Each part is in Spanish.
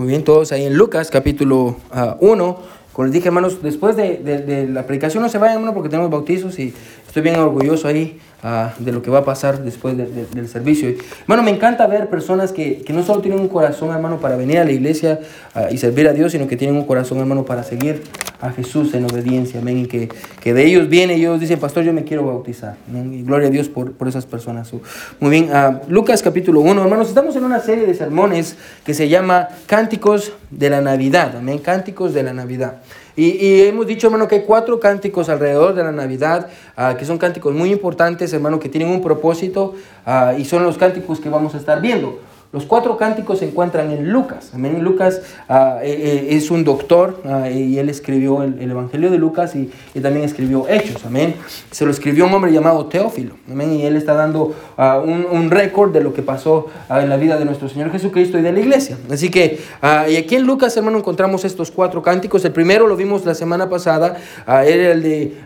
Muy bien, todos ahí en Lucas capítulo 1. Como les dije, hermanos, después de, de, la predicación no se vayan, hermano, porque tenemos bautizos y estoy bien orgulloso ahí uh, de lo que va a pasar después del servicio. Hermano, me encanta ver personas que, que, no solo tienen un corazón, hermano, para venir a la iglesia uh, y servir a Dios, sino que tienen un corazón, hermano, para seguir a Jesús en obediencia. Amén. Y que, que de ellos viene y ellos dicen, Pastor, yo me quiero bautizar. Y gloria a Dios por, por esas personas. Muy bien, uh, Lucas capítulo 1. Hermanos, estamos en una serie de sermones que se llama Cánticos de la Navidad. Amén. Cánticos de la Navidad. Y, hemos dicho, hermano, que hay cuatro cánticos alrededor de la Navidad, uh, que son cánticos muy importantes, hermano, que tienen un propósito uh, y son los cánticos que vamos a estar viendo. Los cuatro cánticos se encuentran en Lucas. Amén. Lucas uh, es un doctor uh, y él escribió el, el, Evangelio de Lucas y, también escribió Hechos. Amén. Se lo escribió un hombre llamado Teófilo. Amén. Y él está dando uh, un, un récord de lo que pasó en la vida de nuestro Señor Jesucristo y de la iglesia. Así que, y aquí en Lucas, hermano, encontramos estos cuatro cánticos. El primero lo vimos la semana pasada, era el de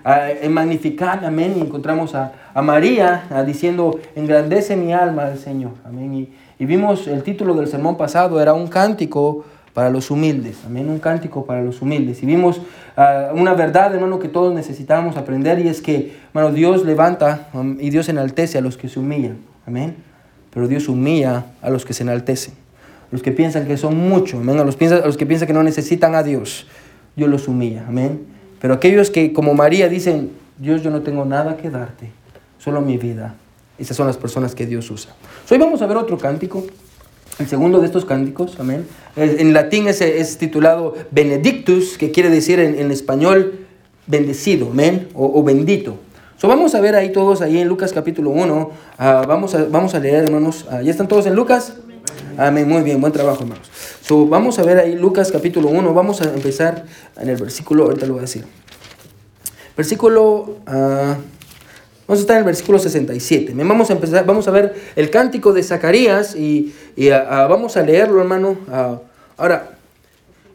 magnificar. Amén. Y encontramos a, a María diciendo, engrandece mi alma al Señor. Amén. Y vimos el título del sermón pasado, era un cántico para los humildes, amén, un cántico para los humildes. Y vimos uh, una verdad, hermano, que todos necesitábamos aprender y es que, hermano, Dios levanta y Dios enaltece a los que se humillan, amén. Pero Dios humilla a los que se enaltecen, los que piensan que son mucho, amén, a los, a los que piensan que no necesitan a Dios, Dios los humilla, amén. Pero aquellos que, como María, dicen, Dios, yo no tengo nada que darte, solo mi vida, esas son las personas que Dios usa. Hoy vamos a ver otro cántico, el segundo de estos cánticos, amén. En latín es, es titulado Benedictus, que quiere decir en, en español bendecido, amén, o, bendito. So, vamos a ver ahí todos, ahí en Lucas capítulo 1, uh, vamos, a, vamos a leer, hermanos, uh, ¿ya están todos en Lucas? Amén, muy bien, buen trabajo, hermanos. So, vamos a ver ahí Lucas capítulo 1, vamos a empezar en el versículo, ahorita lo voy a decir. Versículo... Uh, Vamos a estar en el versículo 67. Vamos a empezar, vamos a ver el cántico de Zacarías y, y vamos a leerlo, hermano. ahora,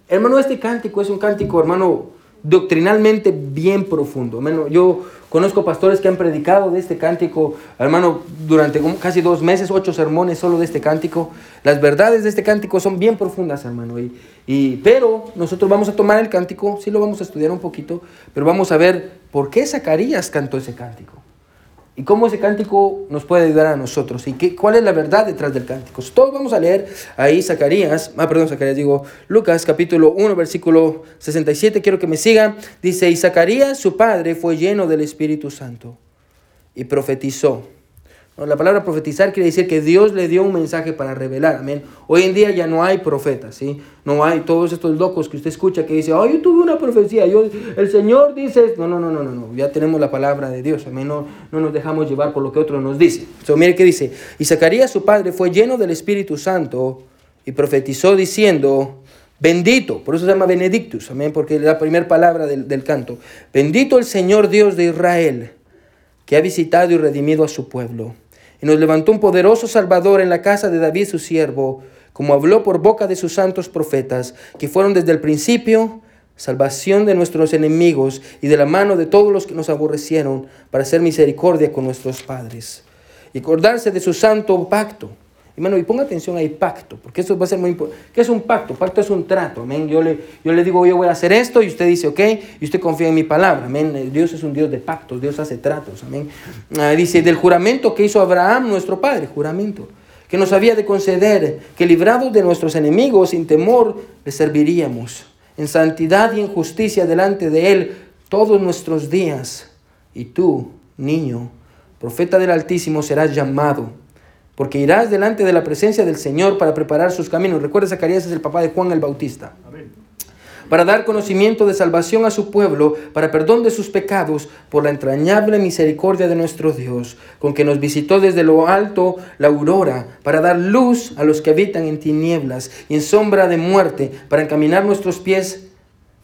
hermano, este cántico es un cántico, hermano, doctrinalmente bien profundo. Hermano, yo conozco pastores que han predicado de este cántico, hermano, durante casi dos meses, ocho sermones solo de este cántico. Las verdades de este cántico son bien profundas, hermano. Y, y, pero nosotros vamos a tomar el cántico, sí lo vamos a estudiar un poquito, pero vamos a ver por qué Zacarías cantó ese cántico. Y cómo ese cántico nos puede ayudar a nosotros. Y qué, cuál es la verdad detrás del cántico. Todos vamos a leer ahí Zacarías, ah, perdón, Zacarías, digo, Lucas capítulo 1, versículo 67. Quiero que me sigan. Dice, y Zacarías, su padre, fue lleno del Espíritu Santo y profetizó. La palabra profetizar quiere decir que Dios le dio un mensaje para revelar. Amén. Hoy en día ya no hay profetas, ¿sí? No hay todos estos locos que usted escucha que dice, oh, yo tuve una profecía, yo, el Señor dice, no, no, no, no, no, no, ya tenemos la palabra de Dios, amén. No, no nos dejamos llevar por lo que otros nos dicen. So, mire qué dice, y Zacarías su padre fue lleno del Espíritu Santo y profetizó diciendo, bendito, por eso se llama Benedictus, amén, porque es la primera palabra del, del canto, bendito el Señor Dios de Israel, que ha visitado y redimido a su pueblo y nos levantó un poderoso Salvador en la casa de David su siervo, como habló por boca de sus santos profetas, que fueron desde el principio salvación de nuestros enemigos y de la mano de todos los que nos aborrecieron, para hacer misericordia con nuestros padres, y acordarse de su santo pacto Hermano, y ponga atención ahí, pacto, porque eso va a ser muy importante. ¿Qué es un pacto? Pacto es un trato, amén. Yo le, yo le digo, yo voy a hacer esto, y usted dice, ok, y usted confía en mi palabra, amén. Dios es un Dios de pactos, Dios hace tratos, amén. Ah, dice, del juramento que hizo Abraham, nuestro padre, juramento, que nos había de conceder, que librados de nuestros enemigos, sin temor, le serviríamos, en santidad y en justicia delante de Él, todos nuestros días. Y tú, niño, profeta del Altísimo, serás llamado porque irás delante de la presencia del Señor para preparar sus caminos. Recuerda, Zacarías es el papá de Juan el Bautista. Para dar conocimiento de salvación a su pueblo, para perdón de sus pecados, por la entrañable misericordia de nuestro Dios, con que nos visitó desde lo alto la aurora, para dar luz a los que habitan en tinieblas y en sombra de muerte, para encaminar nuestros pies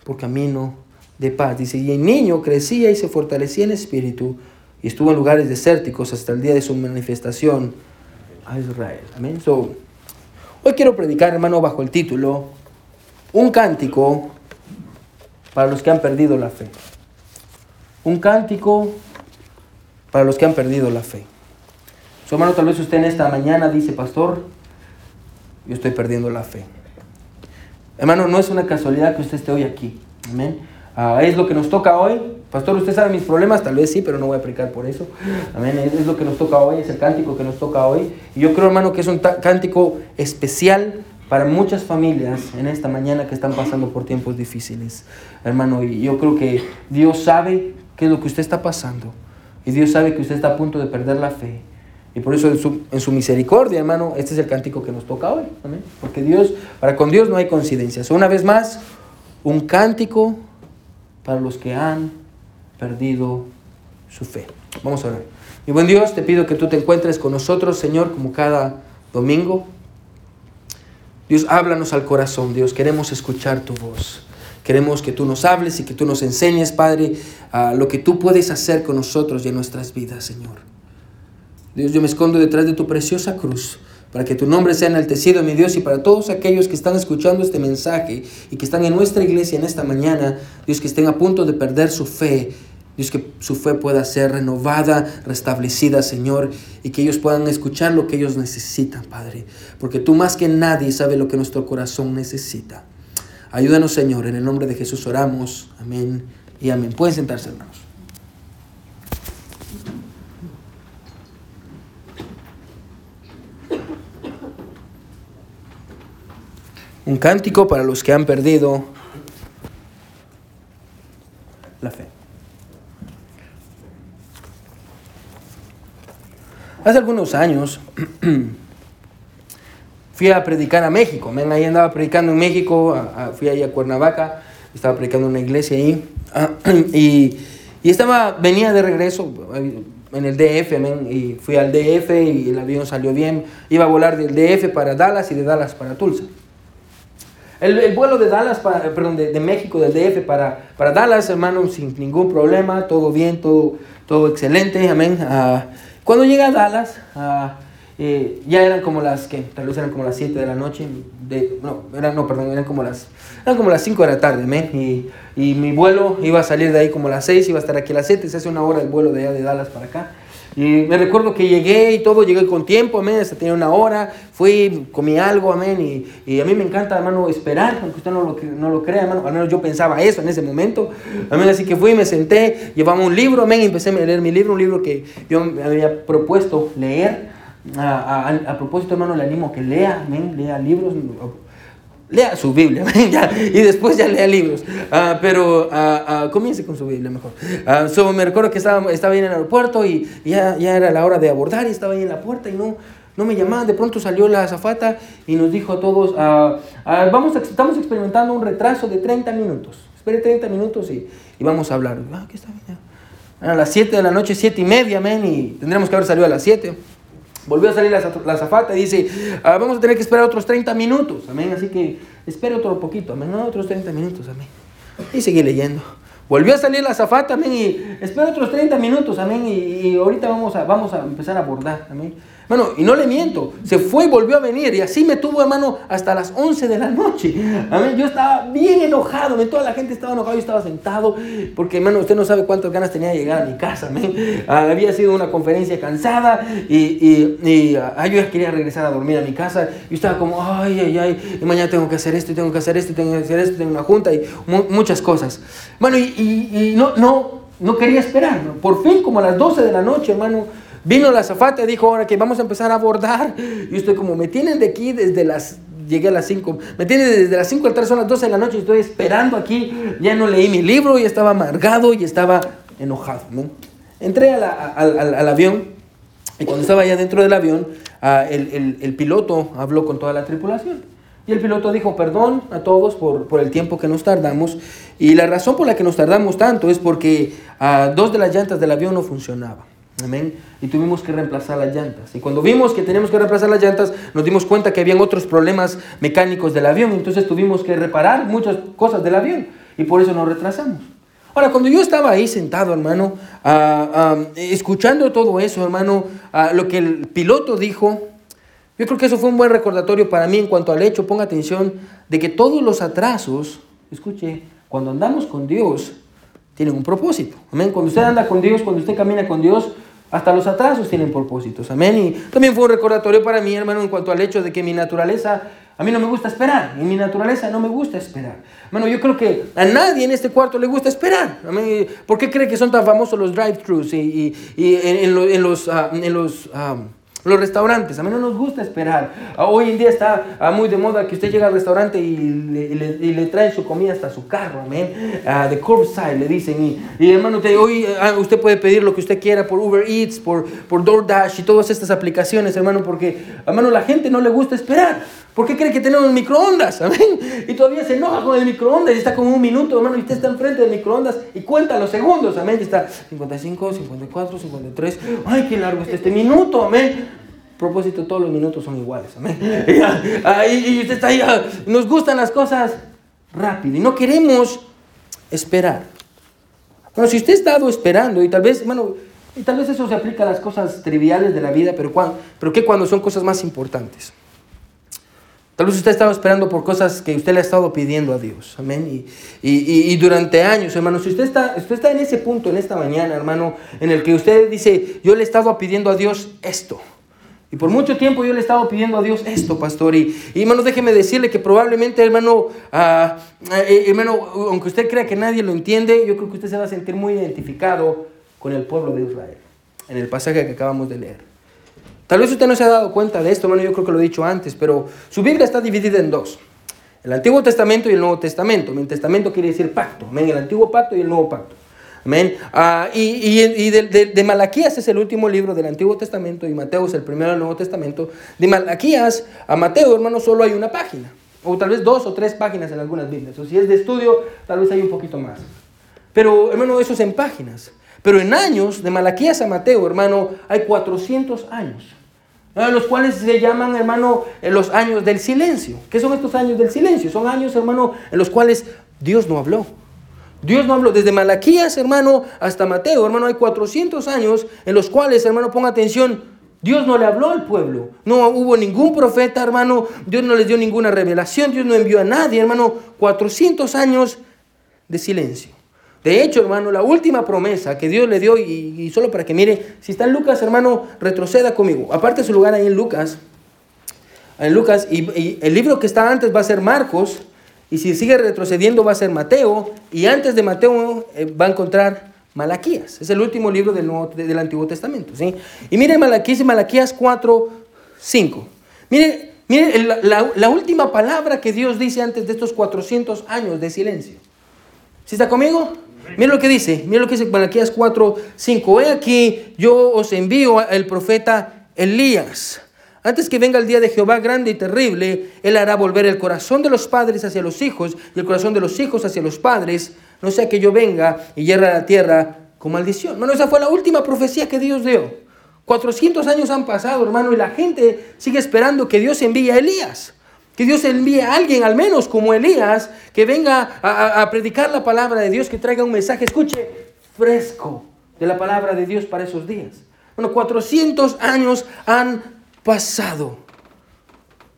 por camino de paz. Dice, y el niño crecía y se fortalecía en espíritu, y estuvo en lugares desérticos hasta el día de su manifestación a Israel. Amén. So, hoy quiero predicar, hermano, bajo el título Un cántico para los que han perdido la fe. Un cántico para los que han perdido la fe. Su hermano, tal vez usted en esta mañana dice, pastor, yo estoy perdiendo la fe. Hermano, no es una casualidad que usted esté hoy aquí. Amén. Ah, es lo que nos toca hoy. Pastor, ¿usted sabe mis problemas? Tal vez sí, pero no voy a aplicar por eso. Amén. Es, lo que nos toca hoy, es el cántico que nos toca hoy. Y yo creo, hermano, que es un cántico especial para muchas familias en esta mañana que están pasando por tiempos difíciles. Hermano, y yo creo que Dios sabe qué es lo que usted está pasando. Y Dios sabe que usted está a punto de perder la fe. Y por eso en su, en su, misericordia, hermano, este es el cántico que nos toca hoy. Amén. Porque Dios, para con Dios no hay coincidencias. Una vez más, un cántico para los que han perdido su fe. Vamos a ver. Mi buen Dios, te pido que tú te encuentres con nosotros, Señor, como cada domingo. Dios, háblanos al corazón, Dios, queremos escuchar tu voz. Queremos que tú nos hables y que tú nos enseñes, Padre, a lo que tú puedes hacer con nosotros y en nuestras vidas, Señor. Dios, yo me escondo detrás de tu preciosa cruz para que tu nombre sea enaltecido, mi Dios, y para todos aquellos que están escuchando este mensaje y que están en nuestra iglesia en esta mañana, Dios, que estén a punto de perder su fe, Dios, que su fe pueda ser renovada, restablecida, Señor, y que ellos puedan escuchar lo que ellos necesitan, Padre, porque tú más que nadie sabes lo que nuestro corazón necesita. Ayúdanos, Señor, en el nombre de Jesús oramos, amén y amén. Pueden sentarse, hermanos. Un cántico para los que han perdido la fe. Hace algunos años fui a predicar a México. Ahí andaba predicando en México, fui ahí a Cuernavaca, estaba predicando en una iglesia ahí. y, y, estaba, venía de regreso en el DF, y fui al DF y el avión salió bien. Iba a volar del DF para Dallas y de Dallas para Tulsa. El, vuelo de Dallas, para, perdón, de, México, del DF para, para Dallas, hermano, sin ningún problema, todo bien, todo, todo excelente, amén. Ah, cuando llegué a Dallas, eh, ya eran como las, que Tal vez eran como las 7 de la noche, de, no, eran, no, perdón, eran como las, eran como las 5 de la tarde, amén. Y, y mi vuelo iba a salir de ahí como las 6, iba a estar aquí a las 7, se hace una hora el vuelo de allá de Dallas para acá. Y me recuerdo que llegué y todo, llegué con tiempo, amén, hasta tenía una hora, fui, comí algo, amén, y, y, a mí me encanta, hermano, esperar, aunque usted no lo, no lo crea, hermano, al menos yo pensaba eso en ese momento, amén, así que fui, me senté, llevaba un libro, amén, y empecé a leer mi libro, un libro que yo me había propuesto leer, a, a, a propósito, hermano, le animo a que lea, amén, lea libros, lea su Biblia y después ya lea libros. Ah, pero uh, comience con su Biblia mejor. Uh, me recuerdo que estaba, estaba ahí en el aeropuerto y ya, ya era la hora de abordar y estaba ahí en la puerta y no, no me llamaban. De pronto salió la azafata y nos dijo a todos, vamos estamos experimentando un retraso de 30 minutos. Espere 30 minutos y, y vamos a hablar. Ah, ¿qué está bien? A las 7 de la noche, 7 y media, men, y tendríamos que haber salido a las 7. Volvió a salir la, la y dice, ah, vamos a tener que esperar otros 30 minutos, amén. Así que espere otro poquito, amén, otros 30 minutos, amén. Y seguí leyendo. Volvió a salir la zafata, amén, y espera otros 30 minutos, amén, y, ahorita vamos a, vamos a empezar a abordar, amén. Bueno, y no le miento, se fue y volvió a venir y así me tuvo, hermano, hasta las 11 de la noche. Amén. Yo estaba bien enojado, toda la gente estaba enojada, yo estaba sentado, porque, hermano, usted no sabe cuántas ganas tenía de llegar a mi casa, amén. Ah, había sido una conferencia cansada y, y, y ah, yo ya quería regresar a dormir a mi casa. Y estaba como, ay, ay, ay, y mañana tengo que hacer esto, y tengo que hacer esto, y tengo que hacer esto, tengo una junta y muchas cosas. Bueno, y, y, no, no, no quería esperar. Por fin, como a las 12 de la noche, hermano, Vino la azafata y dijo, ahora que vamos a empezar a abordar. Y estoy como, me tienen de aquí desde las, llegué a las 5, me tienen desde las 5 al 3 son las 12 de la noche y estoy esperando aquí. Ya no leí mi libro, y estaba amargado y estaba enojado. Entré al avión y cuando estaba allá dentro del avión, ah, el, el, piloto habló con toda la tripulación. Y el piloto dijo, perdón a todos por, por, el tiempo que nos tardamos. Y la razón por la que nos tardamos tanto es porque uh, dos de las llantas del avión no funcionaban. Amén. Y tuvimos que reemplazar las llantas. Y cuando vimos que teníamos que reemplazar las llantas, nos dimos cuenta que habían otros problemas mecánicos del avión. Entonces tuvimos que reparar muchas cosas del avión. Y por eso nos retrasamos. Ahora, cuando yo estaba ahí sentado, hermano, ah, ah, escuchando todo eso, hermano, lo que el piloto dijo, yo creo que eso fue un buen recordatorio para mí en cuanto al hecho, ponga atención, de que todos los atrasos, escuche, cuando andamos con Dios, tienen un propósito. Amén. Cuando usted anda con Dios, cuando usted camina con Dios, hasta los atrasos tienen propósitos. Amén. Y también fue un recordatorio para mí, hermano, en cuanto al hecho de que mi naturaleza A mí no me gusta esperar, en mi naturaleza no me gusta esperar. Bueno, yo creo que a nadie en este cuarto le gusta esperar. ¿Por qué cree que son tan famosos los drive-thrus y, en, los, en los ah, ah, los restaurantes, a mí no nos gusta esperar. Ah, hoy en día está ah, muy de moda que usted llega al restaurante y le, y le, traen su comida hasta su carro, amén. Uh, de curbside le dicen. Y, y hermano, hoy usted puede pedir lo que usted quiera por Uber Eats, por, por DoorDash y todas estas aplicaciones, hermano, porque, hermano, la gente no le gusta esperar. ¿Por qué cree que tenemos microondas? Amén. Y todavía se enoja con el microondas y está como un minuto, hermano, y usted está enfrente del microondas y cuenta los segundos, amén. Y está 55, 54, 53. Ay, qué largo está este minuto, amén. Propósito, todos los minutos son iguales, amén. y usted está ahí, ah, nos gustan las cosas rápido y no queremos esperar. Bueno, si usted ha estado esperando y tal vez, bueno, y tal vez eso se aplica a las cosas triviales de la vida, pero, pero ¿qué cuando son cosas más importantes? Tal vez usted estaba esperando por cosas que usted le ha estado pidiendo a Dios. Amén. Y, durante años, hermano, si usted está, usted está en ese punto en esta mañana, hermano, en el que usted dice, yo le he estado pidiendo a Dios esto. Y por mucho tiempo yo le he estado pidiendo a Dios esto, pastor. Y, hermano, déjeme decirle que probablemente, hermano, ah, eh, hermano, aunque usted crea que nadie lo entiende, yo creo que usted se va a sentir muy identificado con el pueblo de Israel, en el pasaje que acabamos de leer. Tal vez usted no se ha dado cuenta de esto, hermano, yo creo que lo he dicho antes, pero su Biblia está dividida en dos. El Antiguo Testamento y el Nuevo Testamento. Mi testamento quiere decir pacto, amén, el Antiguo Pacto y el Nuevo Pacto. Amén. Ah, y, y, de, Malaquías es el último libro del Antiguo Testamento y Mateo es el primero del Nuevo Testamento. De Malaquías a Mateo, hermano, solo hay una página. O tal vez dos o tres páginas en algunas Biblias. O si es de estudio, tal vez hay un poquito más. Pero, hermano, eso es en páginas. Pero en años, de Malaquías a Mateo, hermano, hay 400 años. Los cuales se llaman, hermano, los años del silencio. ¿Qué son estos años del silencio? Son años, hermano, en los cuales Dios no habló. Dios no habló. Desde Malaquías, hermano, hasta Mateo, hermano, hay 400 años en los cuales, hermano, ponga atención, Dios no le habló al pueblo. No hubo ningún profeta, hermano. Dios no les dio ninguna revelación. Dios no envió a nadie, hermano. 400 años de silencio. De hecho, hermano, la última promesa que Dios le dio, y, solo para que mire, si está en Lucas, hermano, retroceda conmigo. Aparte su lugar ahí en Lucas, en Lucas, y, el libro que está antes va a ser Marcos, y si sigue retrocediendo va a ser Mateo, y antes de Mateo eh, va a encontrar Malaquías. Es el último libro del, Nuevo, del Antiguo Testamento. ¿sí? Y mire Malaquías, Malaquías 4, 5. Mire, mire la, la última palabra que Dios dice antes de estos 400 años de silencio. ¿Sí está conmigo? Mira lo que dice, mira lo que dice Malaquías 4, 5. He aquí, yo os envío al profeta Elías. Antes que venga el día de Jehová grande y terrible, él hará volver el corazón de los padres hacia los hijos y el corazón de los hijos hacia los padres, no sea que yo venga y hierra la tierra con maldición. Bueno, esa fue la última profecía que Dios dio. 400 años han pasado, hermano, y la gente sigue esperando que Dios envíe a Elías. Que Dios envíe a alguien, al menos como Elías, que venga a, predicar la palabra de Dios, que traiga un mensaje, escuche, fresco de la palabra de Dios para esos días. Bueno, 400 años han pasado.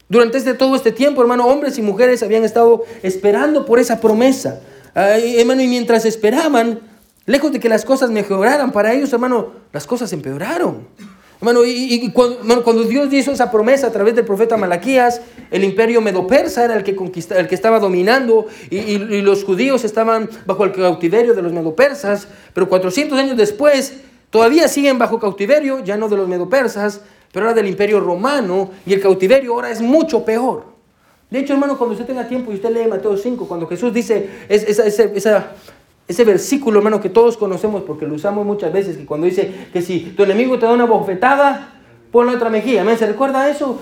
Durante este, todo este tiempo, hermano, hombres y mujeres habían estado esperando por esa promesa. hermano, y mientras esperaban, lejos de que las cosas mejoraran para ellos, hermano, las cosas empeoraron. Hermano, y, cuando, Dios hizo esa promesa a través del profeta Malaquías, el imperio medo-persa era el que, conquista, el que estaba dominando y, los judíos estaban bajo el cautiverio de los medo-persas, pero 400 años después todavía siguen bajo cautiverio, ya no de los medo-persas, pero ahora del imperio romano y el cautiverio ahora es mucho peor. De hecho, hermano, cuando usted tenga tiempo y usted lee Mateo 5, cuando Jesús dice esa, esa ese versículo, hermano, que todos conocemos porque lo usamos muchas veces, que cuando dice que si tu enemigo te da una bofetada, ponle otra mejilla. ¿Me ¿Se recuerda eso?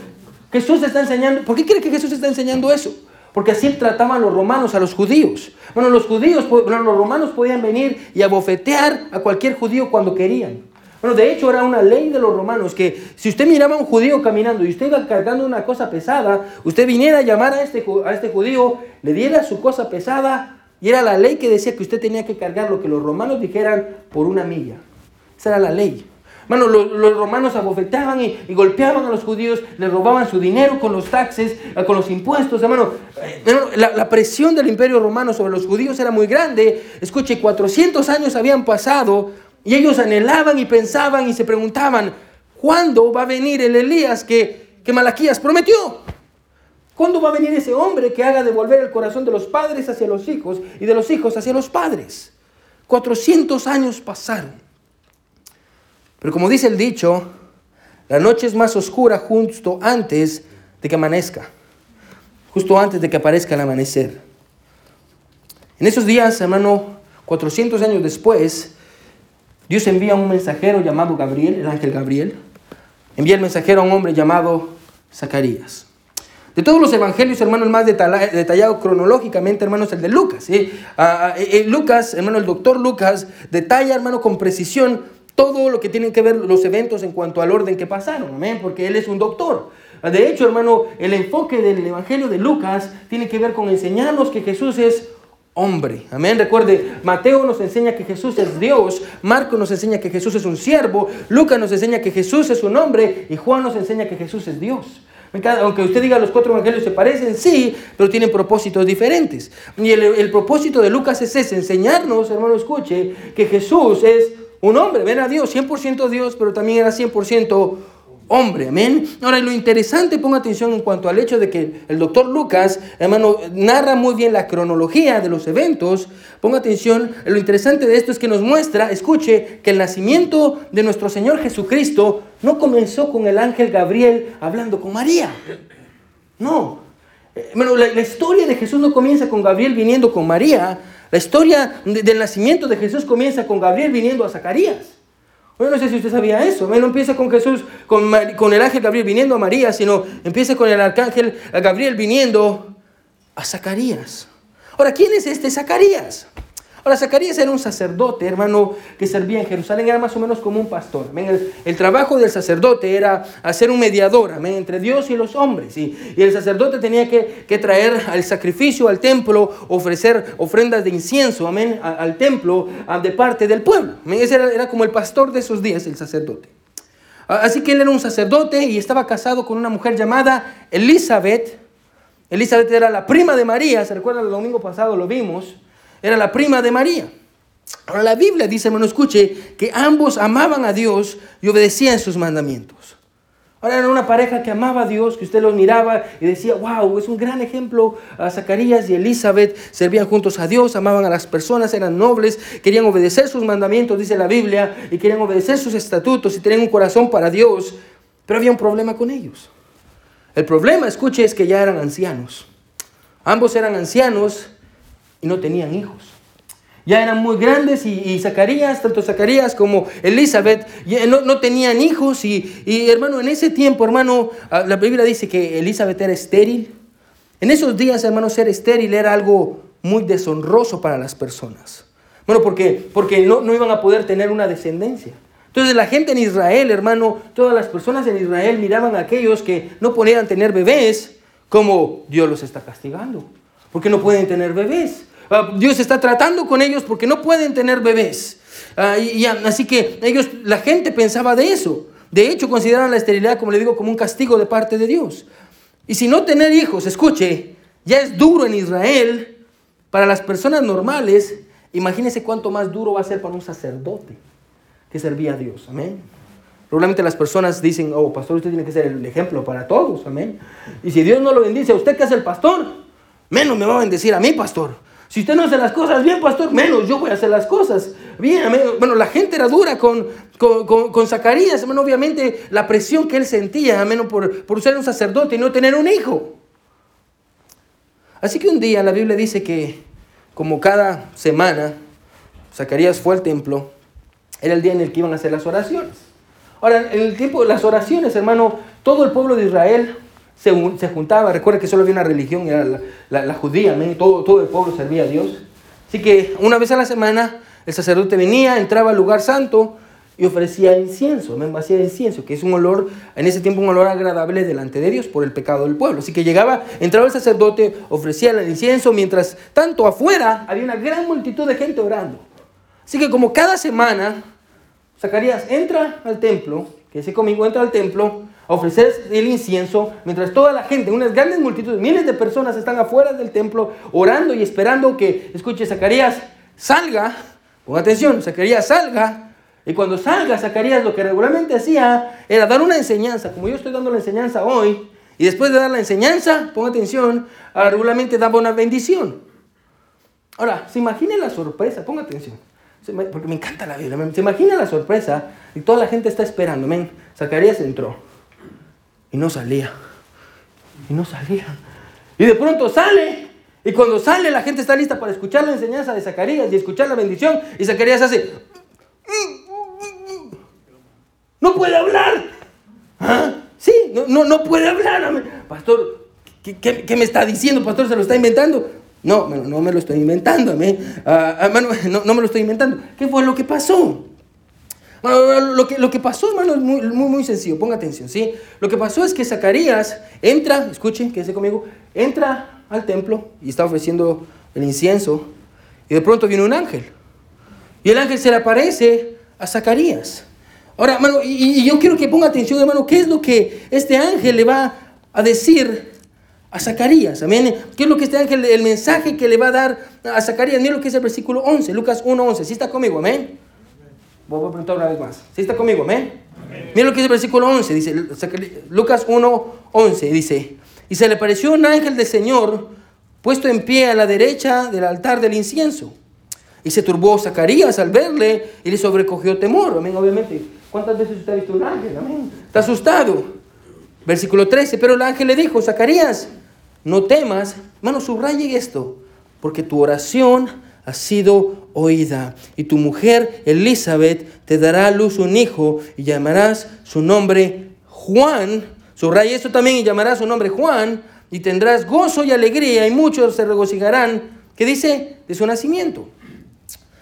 Jesús está enseñando. ¿Por qué cree que Jesús está enseñando eso? Porque así trataban los romanos a los judíos. Bueno, los judíos, bueno, los romanos podían venir y abofetear a cualquier judío cuando querían. Bueno, de hecho era una ley de los romanos que si usted miraba a un judío caminando y usted iba cargando una cosa pesada, usted viniera a llamar a este, a este judío, le diera su cosa pesada y era la ley que decía que usted tenía que cargar lo que los romanos dijeran por una milla. Esa era la ley. Bueno, los, romanos abofetaban y, golpeaban a los judíos, les robaban su dinero con los taxes, eh, con los impuestos. Hermano, eh, la, la, presión del imperio romano sobre los judíos era muy grande. Escuche, 400 años habían pasado y ellos anhelaban y pensaban y se preguntaban, ¿cuándo va a venir el Elías que, que Malaquías prometió? ¿Cuándo va a venir ese hombre que haga devolver el corazón de los padres hacia los hijos y de los hijos hacia los padres? 400 años pasaron. Pero como dice el dicho, la noche es más oscura justo antes de que amanezca, justo antes de que aparezca el amanecer. En esos días, hermano, 400 años después, Dios envía un mensajero llamado Gabriel, el ángel Gabriel, envía el mensajero a un hombre llamado Zacarías. De todos los evangelios, hermanos, el más detallado cronológicamente, hermanos, el de Lucas. Ah, ah, eh, Lucas, hermano, el doctor Lucas, detalla, hermano, con precisión todo lo que tienen que ver los eventos en cuanto al orden que pasaron, amén, porque él es un doctor. De hecho, hermano, el enfoque del evangelio de Lucas tiene que ver con enseñarnos que Jesús es hombre. Amén. Recuerde, Mateo nos enseña que Jesús es Dios, Marco nos enseña que Jesús es un siervo, Lucas nos enseña que Jesús es un hombre y Juan nos enseña que Jesús es Dios. Aunque usted diga los cuatro evangelios se parecen, sí, pero tienen propósitos diferentes. Y el, propósito de Lucas es ese, enseñarnos, hermano, escuche, que Jesús es un hombre, ven a Dios, 100% Dios, pero también era 100% hombre, amén. Ahora, lo interesante, ponga atención en cuanto al hecho de que el doctor Lucas, hermano, narra muy bien la cronología de los eventos. Ponga atención, lo interesante de esto es que nos muestra, escuche, que el nacimiento de nuestro Señor Jesucristo no comenzó con el ángel Gabriel hablando con María. No. Bueno, la, la historia de Jesús no comienza con Gabriel viniendo con María. La historia del nacimiento de Jesús comienza con Gabriel viniendo a Zacarías. Bueno, no sé si usted sabía eso. No empieza con Jesús, con, con el ángel Gabriel viniendo a María, sino empieza con el arcángel Gabriel viniendo a Zacarías. Ahora, ¿quién es este Zacarías? Ahora, Zacarías era un sacerdote, hermano, que servía en Jerusalén, era más o menos como un pastor. El, trabajo del sacerdote era hacer un mediador entre Dios y los hombres. Y, el sacerdote tenía que, traer al sacrificio al templo, ofrecer ofrendas de incienso amén, al, templo de parte del pueblo. Ese era, era como el pastor de esos días, el sacerdote. Así que él era un sacerdote y estaba casado con una mujer llamada Elizabeth. Elizabeth era la prima de María, ¿se recuerda? El domingo pasado lo vimos era la prima de María. Ahora la Biblia dice, hermano, escuche, que ambos amaban a Dios y obedecían sus mandamientos. Ahora era una pareja que amaba a Dios, que usted los miraba y decía, wow, es un gran ejemplo. A Zacarías y Elizabeth servían juntos a Dios, amaban a las personas, eran nobles, querían obedecer sus mandamientos, dice la Biblia, y querían obedecer sus estatutos y tenían un corazón para Dios. Pero había un problema con ellos. El problema, escuche, es que ya eran ancianos. Ambos eran ancianos y no tenían hijos. Ya eran muy grandes y, Zacarías, tanto Zacarías como Elizabeth, no, no tenían hijos. Y, y, hermano, en ese tiempo, hermano, ah, la Biblia dice que Elizabeth era estéril. En esos días, hermano, ser estéril era algo muy deshonroso para las personas. Bueno, porque, porque no, no iban a poder tener una descendencia. Entonces la gente en Israel, hermano, todas las personas en Israel miraban a aquellos que no podían tener bebés como Dios los está castigando. Porque no pueden tener bebés. Ah, Dios está tratando con ellos porque no pueden tener bebés. Ah, y, así que ellos, la gente pensaba de eso. De hecho, consideraban la esterilidad, como le digo, como un castigo de parte de Dios. Y si no tener hijos, escuche, ya es duro en Israel para las personas normales. Imagínese cuánto más duro va a ser para un sacerdote que servía a Dios. Amén. Probablemente las personas dicen, oh, pastor, usted tiene que ser el ejemplo para todos. Amén. Y si Dios no lo bendice usted que es el pastor, menos me va a bendecir a mí, pastor. Si usted no hace las cosas bien, pastor, menos yo voy a hacer las cosas bien. Bueno, la gente era dura con, con, Zacarías. obviamente la presión que él sentía, menos por, por ser un sacerdote y no tener un hijo. Así que un día la Biblia dice que, como cada semana, Zacarías fue al templo, era el día en el que iban a hacer las oraciones. Ahora, en el tiempo de las oraciones, hermano, todo el pueblo de Israel se, se juntaba, recuerda que solo había una religión, era la, judía, todo, todo el pueblo servía a Dios. Así que una vez a la semana el sacerdote venía, entraba al lugar santo y ofrecía incienso, hacía incienso, que es un olor, en ese tiempo un olor agradable delante de Dios por el pecado del pueblo. Así que llegaba, entraba el sacerdote, ofrecía el incienso, mientras tanto afuera había una gran multitud de gente orando. Así que como cada semana, Zacarías entra al templo, que ese conmigo entra al templo, ofrecer el incienso, mientras toda la gente, unas grandes multitudes, miles de personas están afuera del templo orando y esperando que, escuche, Zacarías salga, con atención, Zacarías salga, y cuando salga Zacarías lo que regularmente hacía era dar una enseñanza, como yo estoy dando la enseñanza hoy, Y después de dar la enseñanza, ponga atención, ah, regularmente daba una bendición. Ahora, se imagina la sorpresa, ponga atención, porque me encanta la Biblia. Se imagina la sorpresa y toda la gente está esperando. Zacarías entró y no salía. Y no salía. Y de pronto sale. Y cuando sale, la gente está lista para escuchar la enseñanza de Zacarías y escuchar la bendición. Y Zacarías hace. No puede hablar. ¿Ah? Sí, no, no, puede hablar. Pastor, ¿qué, me está diciendo? Pastor, ¿se lo está inventando? No, no me lo estoy inventando. Ah, ah, no, no me lo estoy inventando. ¿Qué fue lo que pasó? Lo que, lo que pasó, hermano, es muy, muy, muy sencillo, ponga atención, ¿sí? Lo que pasó es que Zacarías entra, escuchen, quédese conmigo, entra al templo y está ofreciendo el incienso y de pronto viene un ángel. Y el ángel se le aparece a Zacarías. Ahora, hermano, y, yo quiero que ponga atención, hermano, ¿qué es lo que este ángel le va a decir a Zacarías. Amén. ¿Qué es lo que este ángel, el mensaje que le va a dar a Zacarías? Mira lo que es el versículo 11, Lucas 1, 11. ¿Sí está conmigo? Amén. Voy a preguntar una vez más. ¿Sí está conmigo? Amén. Mira lo que dice el versículo 11. Dice, Lucas 1, 11. Dice, y se le pareció un ángel del Señor puesto en pie a la derecha del altar del incienso. Y se turbó Zacarías al verle y le sobrecogió temor. Amén, obviamente. ¿Cuántas veces usted ha visto un ángel? Amén. Está asustado. Versículo 13. Pero el ángel le dijo, Zacarías, no temas. Hermano, subraye esto. Porque tu oración ha sido oída. Y tu mujer Elizabeth te dará a luz un hijo y llamarás su nombre Juan. Subraya esto también y llamarás su nombre Juan. Y tendrás gozo y alegría y muchos se regocijarán. ¿Qué dice? De su nacimiento.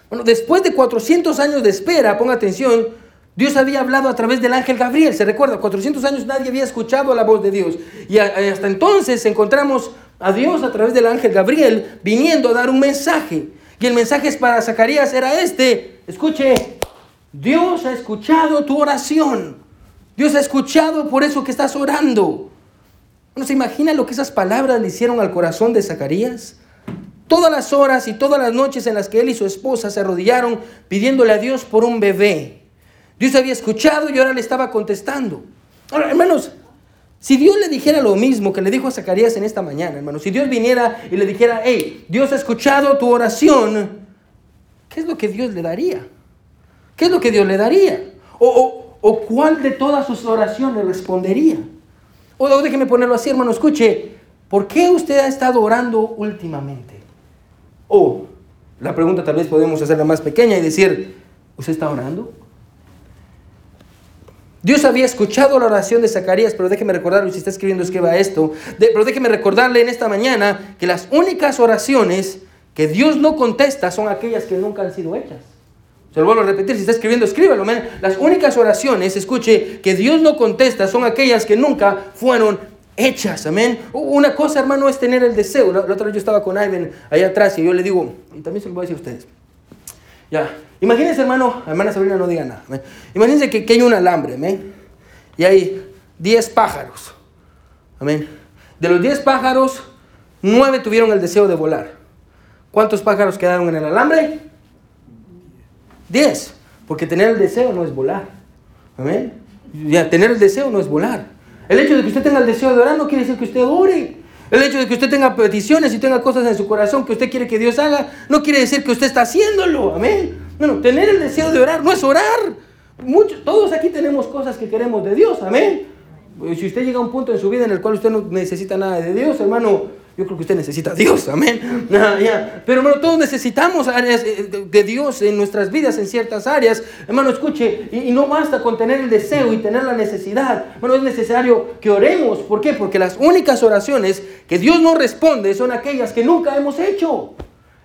Bueno, después de 400 años de espera, ponga atención, Dios había hablado a través del ángel Gabriel. Se recuerda, 400 años nadie había escuchado la voz de Dios. Y hasta entonces encontramos a Dios a través del ángel Gabriel viniendo a dar un mensaje. Y el mensaje para Zacarías era este. Escuche, Dios ha escuchado tu oración. Dios ha escuchado por eso que estás orando. ¿No se imagina lo que esas palabras le hicieron al corazón de Zacarías? Todas las horas y todas las noches en las que él y su esposa se arrodillaron pidiéndole a Dios por un bebé. Dios había escuchado y ahora le estaba contestando. Ahora, hermanos, si Dios le dijera lo mismo que le dijo a Zacarías en esta mañana, hermano, si Dios viniera y le dijera, hey, Dios ha escuchado tu oración, ¿qué es lo que Dios le daría? ¿Qué es lo que Dios le daría? ¿O, o, cuál de todas sus oraciones respondería? O, o déjeme ponerlo así, hermano, escuche, ¿por qué usted ha estado orando últimamente? O la pregunta tal vez podemos hacerla más pequeña y decir, ¿usted está orando? Dios había escuchado la oración de Zacarías, pero déjeme recordarle, si está escribiendo, escriba esto. pero déjeme recordarle en esta mañana que las únicas oraciones que Dios no contesta son aquellas que nunca han sido hechas. Se lo vuelvo a repetir, si está escribiendo, escríbalo. Las únicas oraciones, escuche, que Dios no contesta son aquellas que nunca fueron hechas. Amén. Una cosa, hermano, es tener el deseo. La, otra vez yo estaba con Ivan allá atrás y yo le digo, y también se lo voy a decir a ustedes. Ya, Imagínense, hermano, hermana Sabrina, no diga nada. Imagínense que, hay un alambre. Y hay 10 pájaros. Amén. De los 10 pájaros, 9 tuvieron el deseo de volar. ¿Cuántos pájaros quedaron en el alambre? 10. Porque tener el deseo no es volar. Amén. Ya, tener el deseo no es volar. El hecho de que usted tenga el deseo de orar no quiere decir que usted ore. El hecho de que usted tenga peticiones y tenga cosas en su corazón que usted quiere que Dios haga, no quiere decir que usted está haciéndolo. Amén. Bueno, tener el deseo de orar no es orar. todos aquí tenemos cosas que queremos de Dios, amén. Si usted llega a un punto en su vida en el cual usted no necesita nada de Dios, hermano, yo creo que usted necesita a Dios, amén. Pero hermano, todos necesitamos áreas eh, de Dios en nuestras vidas, en ciertas áreas. Hermano, escuche, y, no basta con tener el deseo y tener la necesidad. Hermano, es necesario que oremos. ¿Por qué? Porque las únicas oraciones que Dios no responde son aquellas que nunca hemos hecho.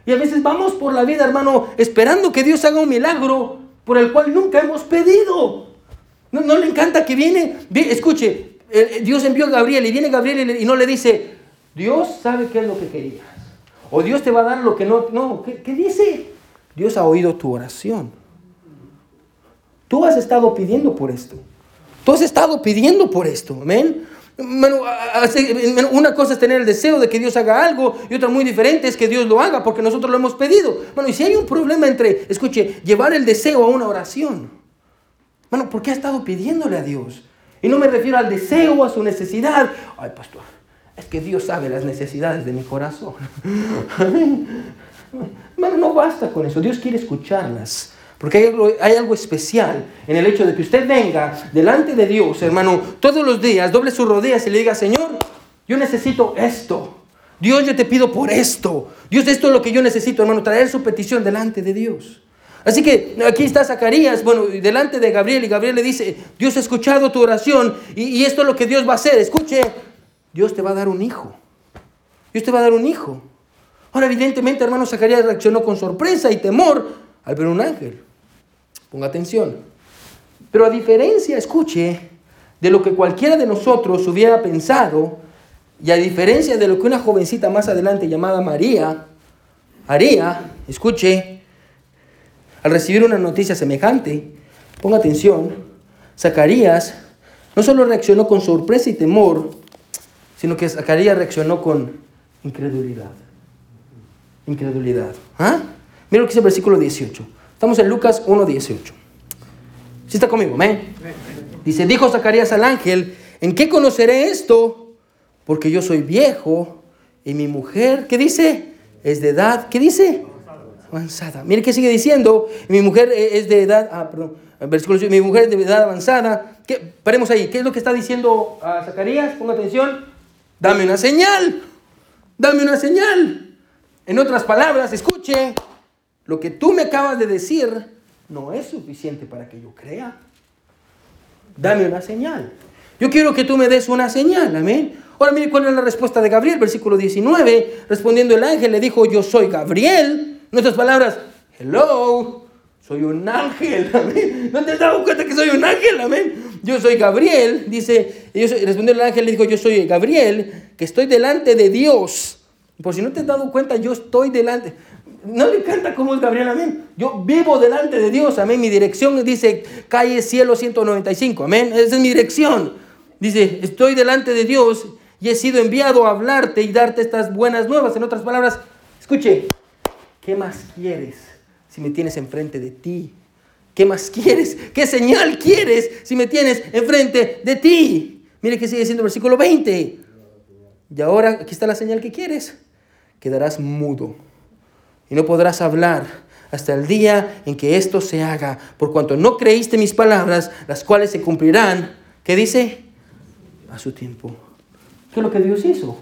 Y a veces vamos por la vida, hermano, esperando que Dios haga un milagro por el cual nunca hemos pedido. No, le encanta que viene, escuche, Dios envió a Gabriel y viene Gabriel y, no le dice, Dios sabe qué es lo que querías. O Dios te va a dar lo que no, no, ¿qué, qué dice? Dios ha oído tu oración. Tú has estado pidiendo por esto. Tú has estado pidiendo por esto, amén. Una cosa es tener el deseo de que Dios haga algo y otra muy diferente es que Dios lo haga porque nosotros lo hemos pedido. Bueno, y si hay un problema entre, escuche, llevar el deseo a una oración. Bueno, ¿por qué ha estado pidiéndole a Dios? Y no me refiero al deseo, a su necesidad. Ay, pastor, es que Dios sabe las necesidades de mi corazón. Hermano, no basta con eso. Dios quiere escucharlas. Porque hay algo, hay algo, especial en el hecho de que usted venga delante de Dios, hermano, todos los días, doble sus rodillas y le diga, Señor, yo necesito esto. Dios, yo te pido por esto. Dios, esto es lo que yo necesito, hermano, traer su petición delante de Dios. Así que aquí está Zacarías, bueno, delante de Gabriel, y Gabriel le dice, Dios ha escuchado tu oración, y, y esto es lo que Dios va a hacer. Escuche, Dios te va a dar un hijo. Dios te va a dar un hijo. Ahora, evidentemente, hermano, Zacarías reaccionó con sorpresa y temor al ver un ángel. Ponga atención. Pero a diferencia, escuche, de lo que cualquiera de nosotros hubiera pensado, y a diferencia de lo que una jovencita más adelante llamada María haría, escuche, al recibir una noticia semejante, ponga atención, Zacarías no solo reaccionó con sorpresa y temor, sino que Zacarías reaccionó con incredulidad. Incredulidad. ¿Ah? Mira lo que dice el versículo 18. Estamos en Lucas 1.18. ¿Sí está conmigo? Amén. Dice, dijo Zacarías al ángel, ¿en qué conoceré esto? Porque yo soy viejo y mi mujer, ¿qué dice? Es de edad, ¿qué dice? Avanzada. Mire qué sigue diciendo, mi mujer es de edad, ah, perdón, versículo mi mujer es de edad avanzada. ¿Qué? Paremos ahí, ¿qué es lo que está diciendo a Zacarías? Ponga atención, dame una señal, dame una señal. En otras palabras, escuche, lo que tú me acabas de decir no es suficiente para que yo crea. Dame una señal. Yo quiero que tú me des una señal, amén. Ahora mire cuál es la respuesta de Gabriel, versículo 19. Respondiendo el ángel le dijo, yo soy Gabriel. En otras palabras, hello, soy un ángel, amén. ¿No te has dado cuenta que soy un ángel, amén? Yo soy Gabriel, dice, respondió el ángel, le dijo, yo soy Gabriel, que estoy delante de Dios por si no te has dado cuenta, yo estoy delante. No le encanta cómo es Gabriel, amén. Yo vivo delante de Dios, amén. Mi dirección dice calle cielo 195, amén. Esa es mi dirección. Dice, estoy delante de Dios y he sido enviado a hablarte y darte estas buenas nuevas. En otras palabras, escuche, ¿qué más quieres si me tienes enfrente de ti? ¿Qué más quieres? ¿Qué señal quieres si me tienes enfrente de ti? Mire que sigue diciendo el versículo 20. Y ahora aquí está la señal que quieres quedarás mudo y no podrás hablar hasta el día en que esto se haga, por cuanto no creíste mis palabras, las cuales se cumplirán. ¿Qué dice? A su tiempo. ¿Qué es lo que Dios hizo?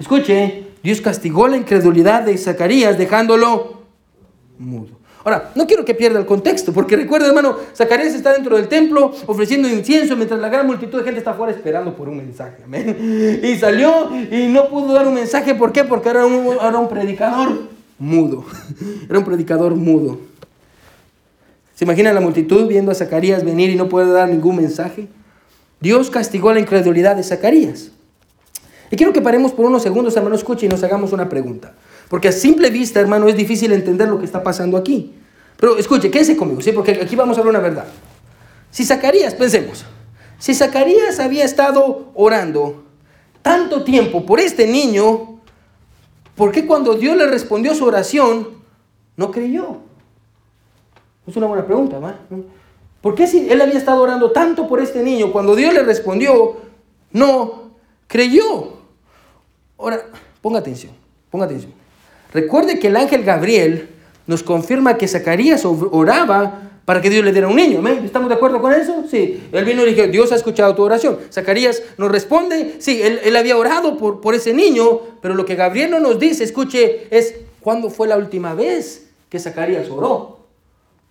Escuche, Dios castigó la incredulidad de Zacarías dejándolo mudo. Ahora, no quiero que pierda el contexto, porque recuerda, hermano, Zacarías está dentro del templo ofreciendo incienso mientras la gran multitud de gente está afuera esperando por un mensaje. Amén. Y salió y no pudo dar un mensaje. ¿Por qué? Porque era un, era un predicador mudo. Era un predicador mudo. ¿Se imagina la multitud viendo a Zacarías venir y no puede dar ningún mensaje? Dios castigó la incredulidad de Zacarías. Y quiero que paremos por unos segundos, hermano, escuche y nos hagamos una pregunta. Porque a simple vista, hermano, es difícil entender lo que está pasando aquí. Pero escuche, quédese conmigo, ¿sí? Porque aquí vamos a hablar una verdad. Si Zacarías, pensemos, si Zacarías había estado orando tanto tiempo por este niño, ¿por qué cuando Dios le respondió su oración, no creyó? Es una buena pregunta, ¿va? ¿Por qué si él había estado orando tanto por este niño, cuando Dios le respondió, no creyó? Ahora, ponga atención, ponga atención. Recuerde que el ángel Gabriel nos confirma que Zacarías oraba para que Dios le diera un niño. ¿Estamos de acuerdo con eso? Sí. Él vino y dijo, Dios ha escuchado tu oración. Zacarías nos responde, sí, él, había orado por, por ese niño, pero lo que Gabriel no nos dice, escuche, es cuándo fue la última vez que Zacarías oró.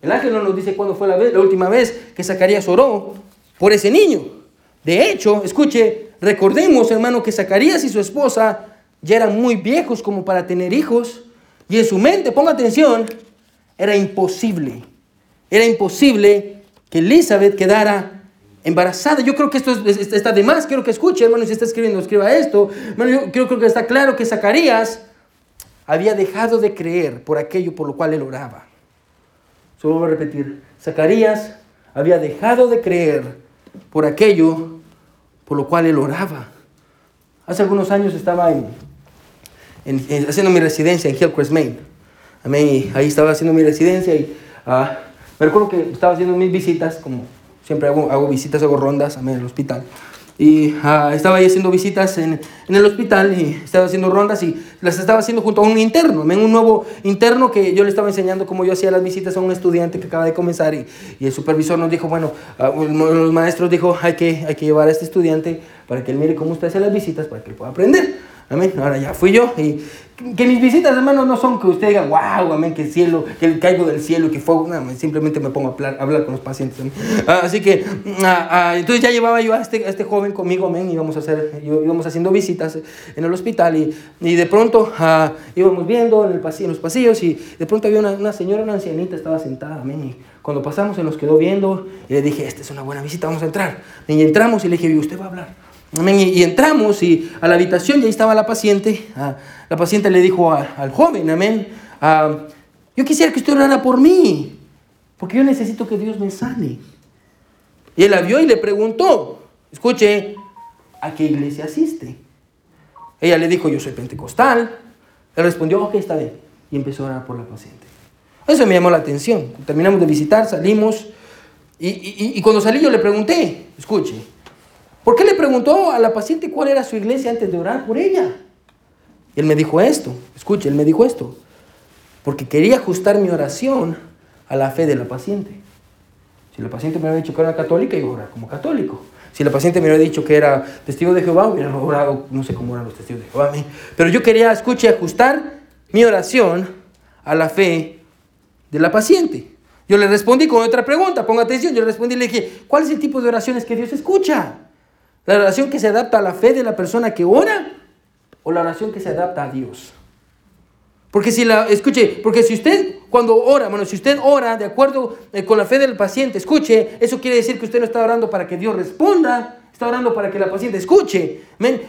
El ángel no nos dice cuándo fue la, vez, la última vez que Zacarías oró por ese niño. De hecho, escuche, recordemos, hermano, que Zacarías y su esposa ya eran muy viejos como para tener hijos. Y en su mente, ponga atención, era imposible. Era imposible que Elizabeth quedara embarazada. Yo creo que esto está de más. Quiero que escuche, hermano, si está escribiendo, escriba esto. Hermano, yo creo, que está claro que Zacarías había dejado de creer por aquello por lo cual él oraba. Solo voy a repetir. Zacarías había dejado de creer por aquello por lo cual él oraba. Hace algunos años estaba en, haciendo mi residencia en Hillcrest, Maine. Ahí estaba haciendo mi residencia y uh, me recuerdo que estaba haciendo mis visitas como siempre hago, hago visitas, hago rondas, amén, al hospital. Y ah, estaba ahí haciendo visitas en, en, el hospital y estaba haciendo rondas y las estaba haciendo junto a un interno, un nuevo interno que yo le estaba enseñando cómo yo hacía las visitas a un estudiante que acaba de comenzar y, y el supervisor nos dijo, bueno, uh, los maestros dijo, hay que, hay que llevar a este estudiante para que él mire cómo usted hace las visitas, para que él pueda aprender. Amén. Ahora ya fui yo y que mis visitas, hermano, no son que usted diga, wow, amén, que el cielo, que caigo del cielo, que fuego. No, simplemente me pongo a hablar, hablar con los pacientes. Ah, así que, ah, ah, entonces ya llevaba yo a este, a este joven conmigo, amén, íbamos, a hacer, íbamos haciendo visitas en el hospital y, y de pronto íbamos viendo en, el pasillo, en los pasillos y de pronto había una, una, señora, una ancianita, estaba sentada, amén. Y cuando pasamos, se nos quedó viendo y le dije, esta es una buena visita, vamos a entrar. Y entramos y le dije, usted va a hablar. Y, entramos y a la habitación y ahí estaba la paciente. Ah, la paciente le dijo al joven, amén, ah, yo quisiera que usted orara por mí, porque yo necesito que Dios me sane. Y él la vio y le preguntó, escuche, ¿a qué iglesia asiste? Ella le dijo, yo soy pentecostal. Él respondió, ok, está bien. Y empezó a orar por la paciente. Eso me llamó la atención. Terminamos de visitar, salimos. y cuando salí yo le pregunté, escuche, ¿Por qué le preguntó a la paciente cuál era su iglesia antes de orar por ella? Y él me dijo esto, escuche, él me dijo esto, porque quería ajustar mi oración a la fe de la paciente. Si la paciente me hubiera dicho que era católica, a orar como católico. Si la paciente me hubiera dicho que era testigo de Jehová, hubiera orado, no sé cómo eran los testigos de Jehová. Pero yo quería, escuche, ajustar mi oración a la fe de la paciente. Yo le respondí con otra pregunta, ponga atención, yo le respondí y le dije, ¿cuál es el tipo de oraciones que Dios escucha? La oración que se adapta a la fe de la persona que ora o la oración que se adapta a Dios. Porque si la, escuche, porque si usted cuando ora, bueno, si usted ora de acuerdo eh, con la fe del paciente, escuche, eso quiere decir que usted no está orando para que Dios responda, está orando para que la paciente escuche.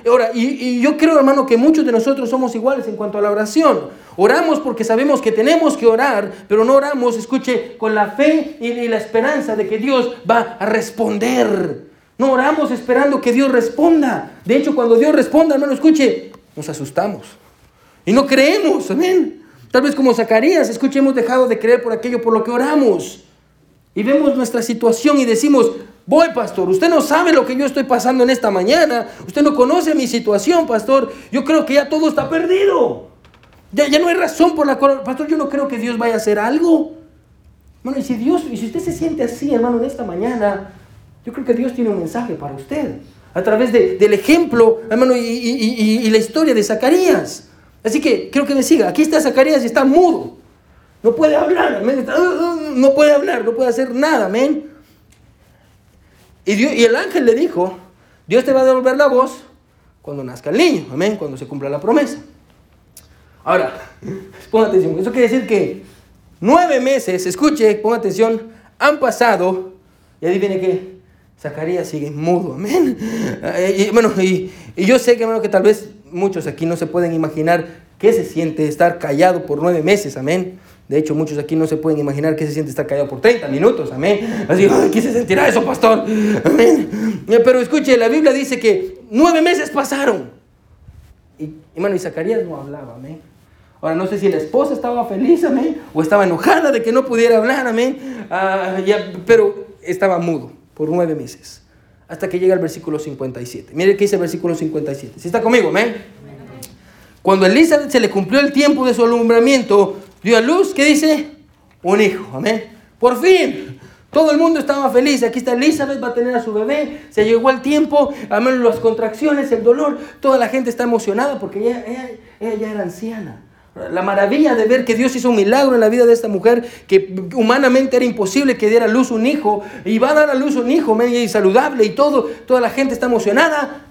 Ahora, y, y, yo creo, hermano, que muchos de nosotros somos iguales en cuanto a la oración. Oramos porque sabemos que tenemos que orar, pero no oramos, escuche, con la fe y la esperanza de que Dios va a responder. No oramos esperando que Dios responda. De hecho, cuando Dios responda, no lo escuche, nos asustamos. Y no creemos, amén. Tal vez como Zacarías, escuche, hemos dejado de creer por aquello por lo que oramos. Y vemos nuestra situación y decimos, voy pastor, usted no sabe lo que yo estoy pasando en esta mañana. Usted no conoce mi situación, pastor. Yo creo que ya todo está perdido. Ya, ya no hay razón por la cual, pastor, yo no creo que Dios vaya a hacer algo. Bueno, y si Dios, y si usted se siente así, hermano, en esta mañana, yo creo que Dios tiene un mensaje para usted a través del ejemplo, hermano, y, la historia de Zacarías. Así que quiero que me siga. Aquí está Zacarías y está mudo. No puede hablar, amén. Uh, uh, no puede hablar, no puede hacer nada, amén. Y, y el ángel le dijo, Dios te va a devolver la voz cuando nazca el niño, amén, cuando se cumpla la promesa. Ahora, ponga atención, eso quiere decir que nueve meses, escuche, ponga atención, han pasado, y adivine qué, Zacarías sigue mudo, amén. Eh, y, bueno, y, yo sé que, que tal vez muchos aquí no se pueden imaginar qué se siente estar callado por nueve meses, amén. De hecho, muchos aquí no se pueden imaginar qué se siente estar callado por 30 minutos, amén. Así, ¿qué se sentirá eso, pastor? Amén. Eh, pero escuche, la Biblia dice que nueve meses pasaron. Y, bueno, y Zacarías no hablaba, amén. Ahora, no sé si la esposa estaba feliz, amén, o estaba enojada de que no pudiera hablar, amén. Ah, pero estaba mudo por nueve meses, hasta que llega el versículo 57. Mire qué dice el versículo 57. Si está conmigo, amén. Cuando Elizabeth se le cumplió el tiempo de su alumbramiento, dio a luz, ¿qué dice? Un hijo, amén. Por fin, todo el mundo estaba feliz. Aquí está Elizabeth, va a tener a su bebé. Se llegó el tiempo, amén, las contracciones, el dolor. Toda la gente está emocionada porque ella ya era anciana. La maravilla de ver que Dios hizo un milagro en la vida de esta mujer, que humanamente era imposible que diera a luz un hijo, y va a dar a luz un hijo, y saludable y todo, toda la gente está emocionada,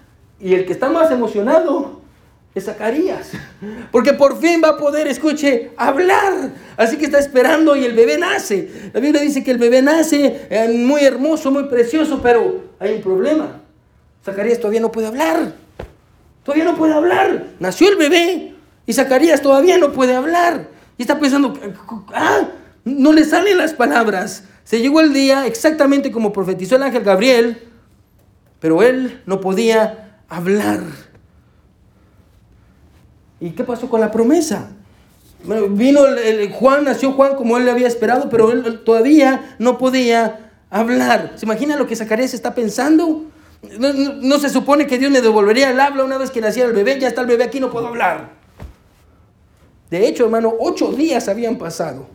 y el que está más emocionado es Zacarías, porque por fin va a poder, escuche, hablar, así que está esperando y el bebé nace. La Biblia dice que el bebé nace eh, muy hermoso, muy precioso, pero hay un problema. Zacarías todavía no puede hablar, todavía no puede hablar, nació el bebé, y Zacarías todavía no puede hablar. Y está pensando, ah, no le salen las palabras. Se llegó el día exactamente como profetizó el ángel Gabriel, pero él no podía hablar. ¿Y qué pasó con la promesa? vino Juan, nació Juan como él le había esperado, pero él todavía no podía hablar. ¿Se imagina lo que Zacarías está pensando? No, no, se supone que Dios me devolvería el habla una vez que naciera el bebé, ya está el bebé aquí, no puedo hablar. De hecho, hermano, ocho días habían pasado.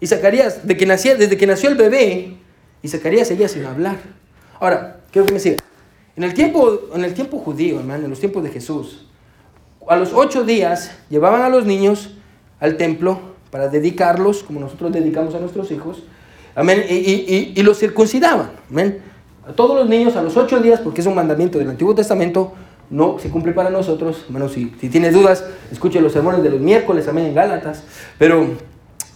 Y Zacarías, de que nacía, desde que nació el bebé, y Zacarías seguía sin hablar. Ahora, quiero que me siga. En el tiempo, en el tiempo judío, hermano, en los tiempos de Jesús, a los ocho días llevaban a los niños al templo para dedicarlos, como nosotros dedicamos a nuestros hijos, amén, y, los circuncidaban, amén. A todos los niños a los ocho días, porque es un mandamiento del Antiguo Testamento, no se cumple para nosotros. Bueno, si, si tienes dudas, escuche los sermones de los miércoles, amén, en Gálatas. Pero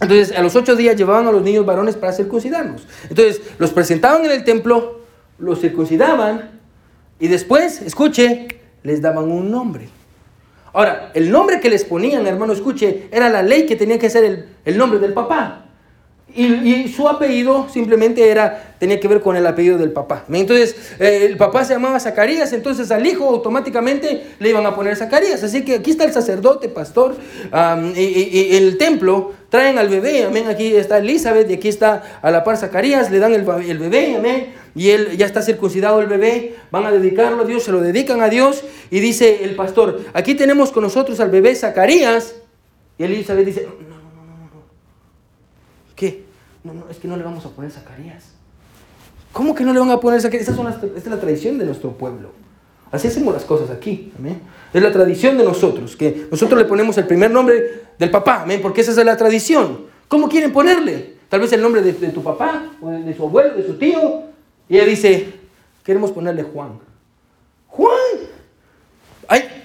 entonces a los ocho días llevaban a los niños varones para circuncidarlos. Entonces los presentaban en el templo, los circuncidaban y después, escuche, les daban un nombre. Ahora, el nombre que les ponían, hermano, escuche, era la ley que tenía que ser el, el nombre del papá. Y, su apellido simplemente era, tenía que ver con el apellido del papá. Entonces, eh, el papá se llamaba Zacarías, entonces al hijo automáticamente le iban a poner Zacarías. Así que aquí está el sacerdote, pastor, y, el templo, traen al bebé, amén. Aquí está Elizabeth y aquí está a la par Zacarías, le dan el, el bebé, amén. Y él ya está circuncidado el bebé, van a dedicarlo a Dios, se lo dedican a Dios. Y dice el pastor, aquí tenemos con nosotros al bebé Zacarías. Y Elizabeth dice, ¿Qué? No, no, es que no le vamos a poner Zacarías. ¿Cómo que no le van a poner Zacarías? Esta es, la tradición de nuestro pueblo. Así hacemos las cosas aquí. ¿amén? Es la tradición de nosotros, que nosotros le ponemos el primer nombre del papá, ¿amén? porque esa es la tradición. ¿Cómo quieren ponerle? Tal vez el nombre de, tu papá, o de, su abuelo, de su tío. Y ella dice, queremos ponerle Juan. Juan.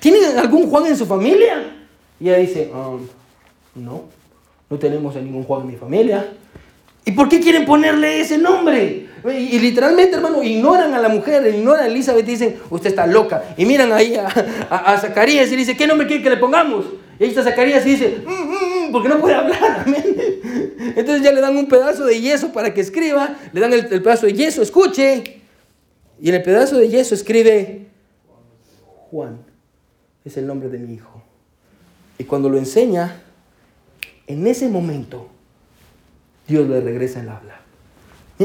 ¿Tienen algún Juan en su familia? Y ella dice, um, no. No tenemos a ningún Juan en mi familia. ¿Y por qué quieren ponerle ese nombre? Y, literalmente, hermano, ignoran a la mujer, ignoran a Elizabeth y dicen, usted está loca. Y miran ahí a, a, Zacarías y dice, ¿qué nombre quiere que le pongamos? Y ahí está Zacarías y dice, mm, mm, mm", porque no puede hablar. Entonces ya le dan un pedazo de yeso para que escriba, le dan el, pedazo de yeso, escuche. Y en el pedazo de yeso escribe, Juan, es el nombre de mi hijo. Y cuando lo enseña, en ese momento Dios le regresa el habla.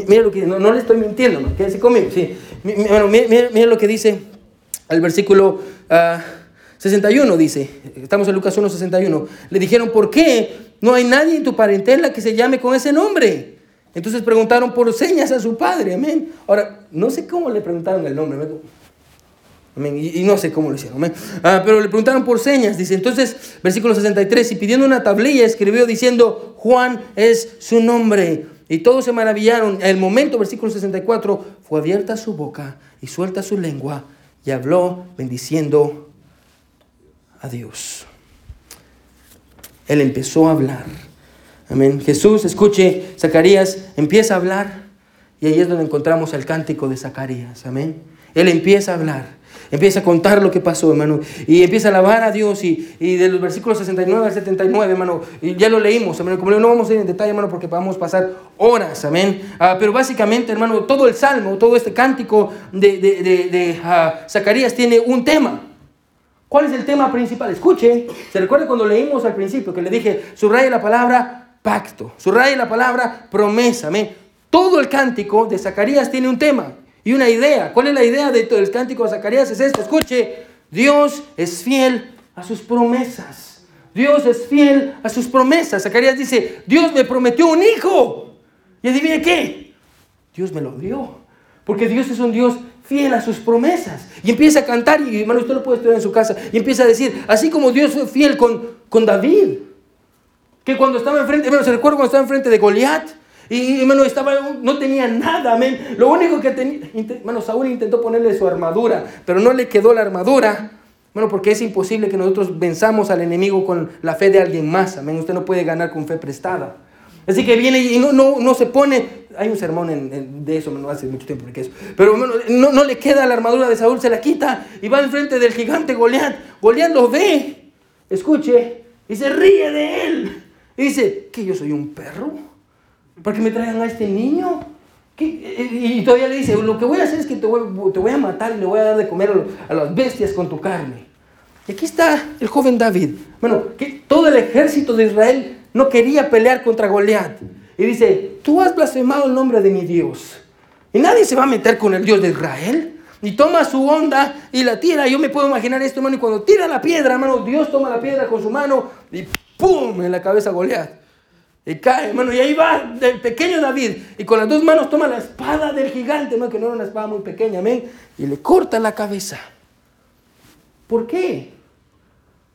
Mira lo que, no, le estoy mintiendo, ¿no? quédese conmigo. Sí. Mira, lo que dice el versículo 61, ah, dice, estamos en Lucas 1, 61. Le dijeron, ¿por qué no hay nadie en tu parentela que se llame con ese nombre? Entonces preguntaron por señas a su padre, amén. Ahora, no sé cómo le preguntaron el nombre. Y, no sé cómo lo hicieron. Ah, pero le preguntaron por señas. Dice, entonces, versículo 63, y pidiendo una tablilla escribió diciendo, Juan es su nombre. Y todos se maravillaron. El momento, versículo 64, fue abierta su boca y suelta su lengua y habló bendiciendo a Dios. Él empezó a hablar. Amén. Jesús, escuche, Zacarías empieza a hablar y ahí es donde encontramos el cántico de Zacarías. Amén. Él empieza a hablar. Empieza a contar lo que pasó, hermano. Y empieza a alabar a Dios. Y, y de los versículos 69 al 79, hermano, y ya lo leímos, hermano. Como no vamos a ir en detalle, hermano, porque podemos pasar horas, amén. Ah, pero básicamente, hermano, todo el salmo, todo este cántico de, de, de, ah, Zacarías tiene un tema. ¿Cuál es el tema principal? Escuche, se recuerda cuando leímos al principio que le dije, subraya la palabra pacto, subraya la palabra promesa, amén. Todo el cántico de Zacarías tiene un tema y una idea. ¿Cuál es la idea del cántico de Zacarías? Es esto, escuche, Dios es fiel a sus promesas. Dios es fiel a sus promesas. Zacarías dice, Dios me prometió un hijo. Y adivine qué, Dios me lo dio. Porque Dios es un Dios fiel a sus promesas. Y empieza a cantar, y hermano, usted lo puede estudiar en su casa, y empieza a decir, así como Dios fue fiel con, con David, que cuando estaba enfrente, hermano, se recuerda cuando estaba enfrente de Goliat, y, hermano, estaba, no tenía nada, amén. Lo único que tenía, bueno, Saúl intentó ponerle su armadura, pero no le quedó la armadura. Bueno, porque es imposible que nosotros venzamos al enemigo con la fe de alguien más, amén. Usted no puede ganar con fe prestada. Así que viene y no, no, no se pone, hay un sermón de eso, no hace mucho tiempo que eso, pero no, no le queda la armadura de Saúl, se la quita y va enfrente del gigante Goliat. Goliat lo ve, escuche, y se ríe de él. Y dice, ¿que yo soy un perro? ¿Para que me traigan a este niño? Y todavía le dice, lo que voy a hacer es que te voy, te voy a matar y le voy a dar de comer a las bestias con tu carne. Y aquí está el joven David. Bueno, que todo el ejército de Israel no quería pelear contra Goliat. Y dice, tú has blasfemado el nombre de mi Dios. Y nadie se va a meter con el Dios de Israel. Y toma su onda y la tira. Yo me puedo imaginar esto, hermano. Y cuando tira la piedra, hermano, Dios toma la piedra con su mano y ¡pum! en la cabeza Goliat. Y cae, hermano. Y ahí va el pequeño David. Y con las dos manos toma la espada del gigante, hermano, que no era una espada muy pequeña, amén. Y le corta la cabeza. ¿Por qué?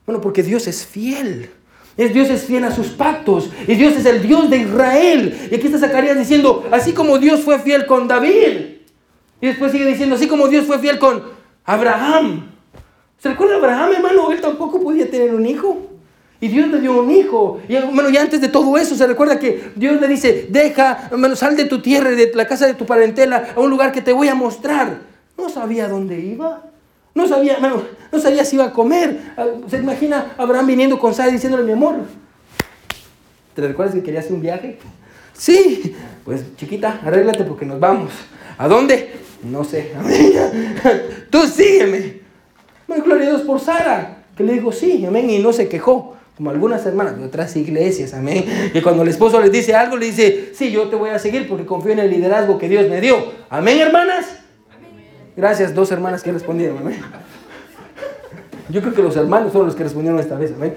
Bueno, porque Dios es fiel. Dios es fiel a sus pactos. Y Dios es el Dios de Israel. Y aquí está Zacarías diciendo, así como Dios fue fiel con David. Y después sigue diciendo, así como Dios fue fiel con Abraham. ¿Se recuerda Abraham, hermano? Él tampoco podía tener un hijo. Y Dios le dio un hijo. Y hermano, y antes de todo eso, se recuerda que Dios le dice, deja, hermano, sal de tu tierra de la casa de tu parentela a un lugar que te voy a mostrar. No sabía dónde iba. No sabía, no sabía si iba a comer. ¿Se imagina Abraham viniendo con Sara diciéndole, mi amor, ¿te recuerdas que quería hacer un viaje? Sí, pues chiquita, arréglate porque nos vamos. ¿A dónde? No sé. Tú sígueme. Gloria a Dios por Sara, que le dijo sí, amén, y no se quejó. Como algunas hermanas de otras iglesias, amén. Y cuando el esposo les dice algo, le dice, sí, yo te voy a seguir porque confío en el liderazgo que Dios me dio. Amén, hermanas. Gracias, dos hermanas que respondieron, amén. Yo creo que los hermanos fueron los que respondieron esta vez. Amén.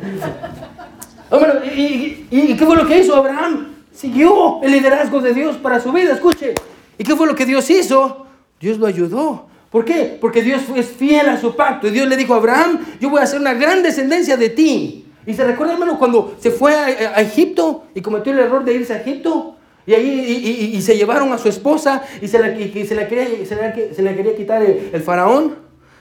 ¿y, y, qué fue lo que hizo Abraham? Siguió el liderazgo de Dios para su vida, escuche. ¿Y qué fue lo que Dios hizo? Dios lo ayudó. ¿Por qué? Porque Dios es fiel a su pacto. Y Dios le dijo a Abraham, yo voy a hacer una gran descendencia de ti. Y se recuerda, hermano, cuando se fue a, Egipto y cometió el error de irse a Egipto. Y ahí y, se llevaron a su esposa y se la, se la, quería, se la, quería, quitar el, el faraón.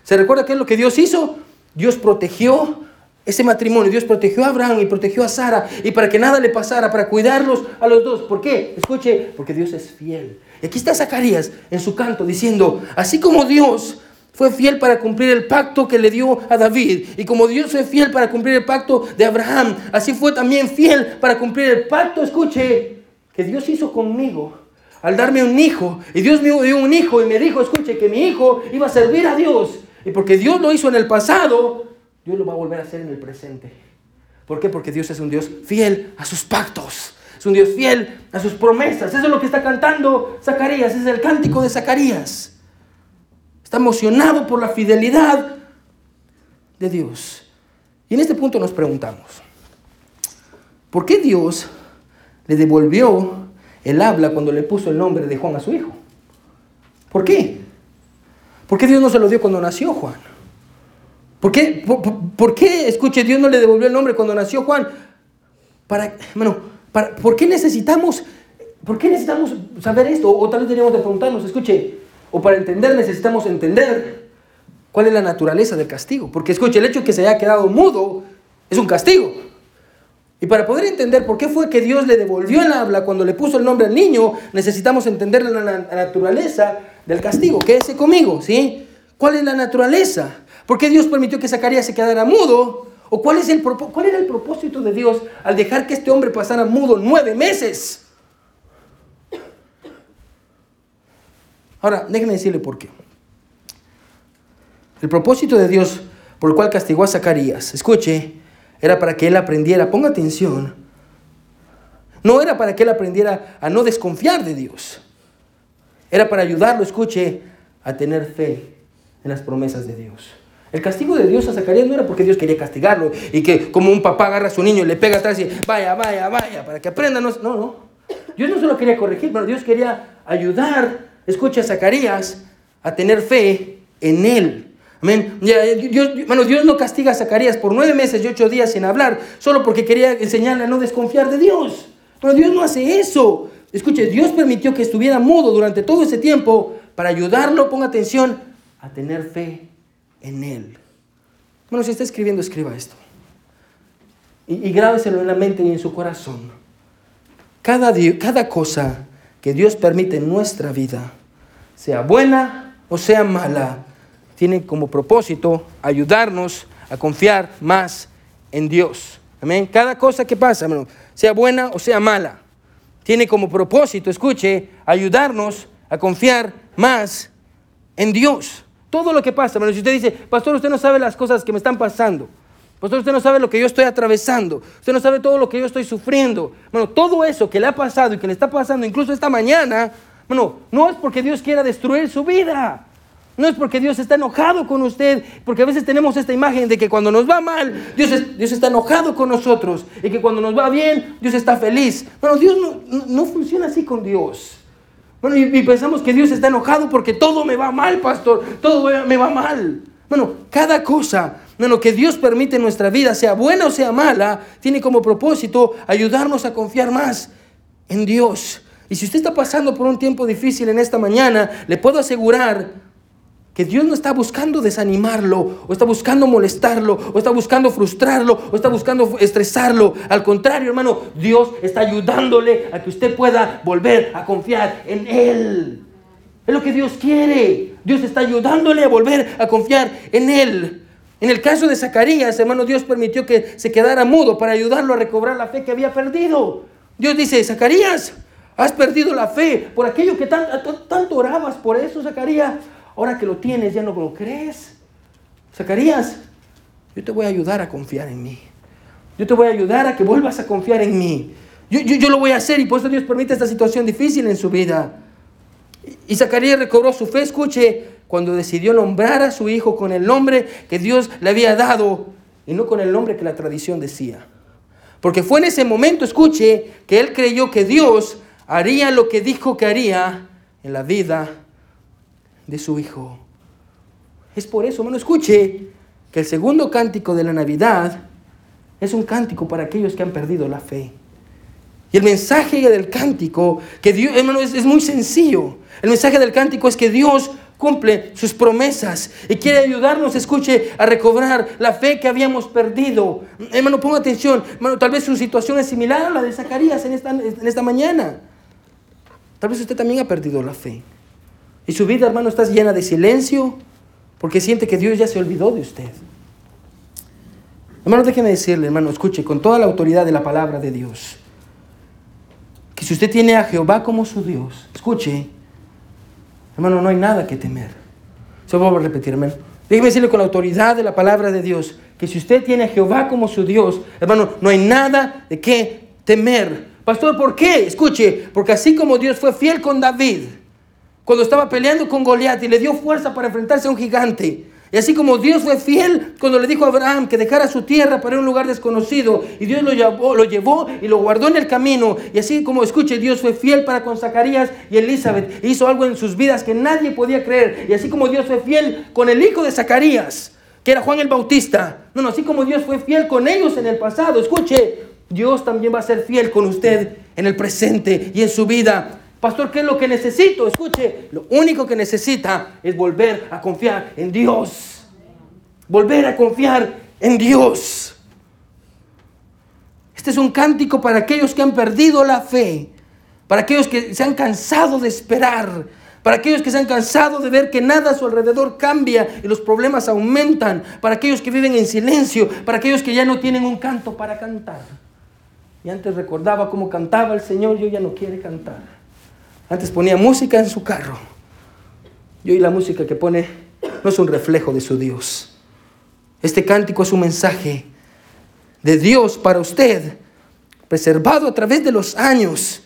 ¿Se recuerda qué es lo que Dios hizo? Dios protegió ese matrimonio. Dios protegió a Abraham y protegió a Sara. Y para que nada le pasara, para cuidarlos a los dos. ¿Por qué? Escuche, porque Dios es fiel. Y aquí está Zacarías en su canto diciendo, así como Dios fue fiel para cumplir el pacto que le dio a David. Y como Dios fue fiel para cumplir el pacto de Abraham, así fue también fiel para cumplir el pacto, escuche, que Dios hizo conmigo. Al darme un hijo, y Dios me dio un hijo y me dijo, escuche, que mi hijo iba a servir a Dios. Y porque Dios lo hizo en el pasado, Dios lo va a volver a hacer en el presente. ¿Por qué? Porque Dios es un Dios fiel a sus pactos. Es un Dios fiel a sus promesas. Eso es lo que está cantando Zacarías. Es el cántico de Zacarías. Está emocionado por la fidelidad de Dios. Y en este punto nos preguntamos, ¿por qué Dios le devolvió el habla cuando le puso el nombre de Juan a su hijo? ¿Por qué? ¿Por qué Dios no se lo dio cuando nació Juan? ¿Por qué, por, qué escuche, Dios no le devolvió el nombre cuando nació Juan? Para, bueno, para, ¿por qué necesitamos, por qué necesitamos saber esto? O tal vez teníamos de preguntarnos, escuche, o para entender necesitamos entender cuál es la naturaleza del castigo. Porque escuche, el hecho de que se haya quedado mudo es un castigo. Y para poder entender por qué fue que Dios le devolvió el habla cuando le puso el nombre al niño, necesitamos entender la, naturaleza del castigo. Quédese conmigo, ¿sí? ¿Cuál es la naturaleza? ¿Por qué Dios permitió que Zacarías se quedara mudo? ¿O cuál, es el, cuál era el propósito de Dios al dejar que este hombre pasara mudo nueve meses? Ahora, déjenme decirle por qué. El propósito de Dios por el cual castigó a Zacarías, escuche, era para que él aprendiera, ponga atención, no era para que él aprendiera a no desconfiar de Dios, era para ayudarlo, escuche, a tener fe en las promesas de Dios. El castigo de Dios a Zacarías no era porque Dios quería castigarlo y que como un papá agarra a su niño y le pega atrás y vaya, vaya, vaya, para que aprenda. No, no. Dios no solo quería corregir, pero Dios quería ayudar, escucha a Zacarías, a tener fe en él. Amén. Dios, bueno, Dios no castiga a Zacarías por nueve meses y ocho días sin hablar, solo porque quería enseñarle a no desconfiar de Dios. Pero Dios no hace eso. Escuche, Dios permitió que estuviera mudo durante todo ese tiempo para ayudarlo, ponga atención, a tener fe en Él. Bueno, si está escribiendo, escriba esto. Y, y grábeselo en la mente y en su corazón. Cada, cada cosa que Dios permite en nuestra vida, sea buena o sea mala, tiene como propósito ayudarnos a confiar más en Dios. Amén. Cada cosa que pasa, sea buena o sea mala, tiene como propósito, escuche, ayudarnos a confiar más en Dios. Todo lo que pasa, si usted dice, pastor, usted no sabe las cosas que me están pasando. Pastor, usted no sabe lo que yo estoy atravesando. Usted no sabe todo lo que yo estoy sufriendo. Bueno, todo eso que le ha pasado y que le está pasando, incluso esta mañana, Bueno, no es porque Dios quiera destruir su vida. No es porque Dios está enojado con usted, porque a veces tenemos esta imagen de que cuando nos va mal, Dios, Dios está enojado con nosotros, y que cuando nos va bien, Dios está feliz. Bueno, Dios no, no funciona así con Dios. Bueno, y, pensamos que Dios está enojado porque todo me va mal, pastor, todo me va mal. Bueno, cada cosa bueno, que Dios permite en nuestra vida, sea buena o sea mala, tiene como propósito ayudarnos a confiar más en Dios. Y si usted está pasando por un tiempo difícil en esta mañana, le puedo asegurar que Dios no está buscando desanimarlo, o está buscando molestarlo, o está buscando frustrarlo, o está buscando estresarlo. Al contrario, hermano, Dios está ayudándole a que usted pueda volver a confiar en Él. Es lo que Dios quiere. Dios está ayudándole a volver a confiar en Él. En el caso de Zacarías, hermano, Dios permitió que se quedara mudo para ayudarlo a recobrar la fe que había perdido. Dios dice, Zacarías, has perdido la fe por aquello que tanto orabas por eso, Zacarías. Ahora que lo tienes, ya no lo crees. Zacarías, yo te voy a ayudar a confiar en mí. Yo te voy a ayudar a que vuelvas a confiar en mí. Yo, yo, lo voy a hacer y por eso Dios permite esta situación difícil en su vida. Y Zacarías recobró su fe, escuche, cuando decidió nombrar a su hijo con el nombre que Dios le había dado y no con el nombre que la tradición decía. Porque fue en ese momento, escuche, que él creyó que Dios haría lo que dijo que haría en la vida de su Hijo. Es por eso, hermano, escuche que el segundo cántico de la Navidad es un cántico para aquellos que han perdido la fe. Y el mensaje del cántico, que Dios, hermano, es, es muy sencillo. El mensaje del cántico es que Dios cumple sus promesas y quiere ayudarnos, escuche, a recobrar la fe que habíamos perdido. Hermano, ponga atención, hermano, tal vez su situación es similar a la de Zacarías en esta, en esta mañana. Tal vez usted también ha perdido la fe. Y su vida, hermano, está llena de silencio porque siente que Dios ya se olvidó de usted. Hermano, déjeme decirle, hermano, escuche, con toda la autoridad de la palabra de Dios, que si usted tiene a Jehová como su Dios, escuche, hermano, no hay nada que temer. Se lo voy a repetir, hermano. Déjeme decirle con la autoridad de la palabra de Dios, que si usted tiene a Jehová como su Dios, hermano, no hay nada de qué temer. Pastor, ¿por qué? Escuche, porque así como Dios fue fiel con David, cuando estaba peleando con Goliat y le dio fuerza para enfrentarse a un gigante. Y así como Dios fue fiel cuando le dijo a Abraham que dejara su tierra para un lugar desconocido, y Dios lo llevó, lo llevó y lo guardó en el camino, y así como escuche, Dios fue fiel para con Zacarías y Elizabeth, hizo algo en sus vidas que nadie podía creer, y así como Dios fue fiel con el hijo de Zacarías, que era Juan el Bautista, no, no, así como Dios fue fiel con ellos en el pasado, escuche, Dios también va a ser fiel con usted en el presente y en su vida. Pastor, ¿qué es lo que necesito? Escuche, lo único que necesita es volver a confiar en Dios. Volver a confiar en Dios. Este es un cántico para aquellos que han perdido la fe, para aquellos que se han cansado de esperar, para aquellos que se han cansado de ver que nada a su alrededor cambia y los problemas aumentan, para aquellos que viven en silencio, para aquellos que ya no tienen un canto para cantar. Y antes recordaba cómo cantaba el Señor, yo ya no quiere cantar. Antes ponía música en su carro. Y hoy la música que pone no es un reflejo de su Dios. Este cántico es un mensaje de Dios para usted, preservado a través de los años,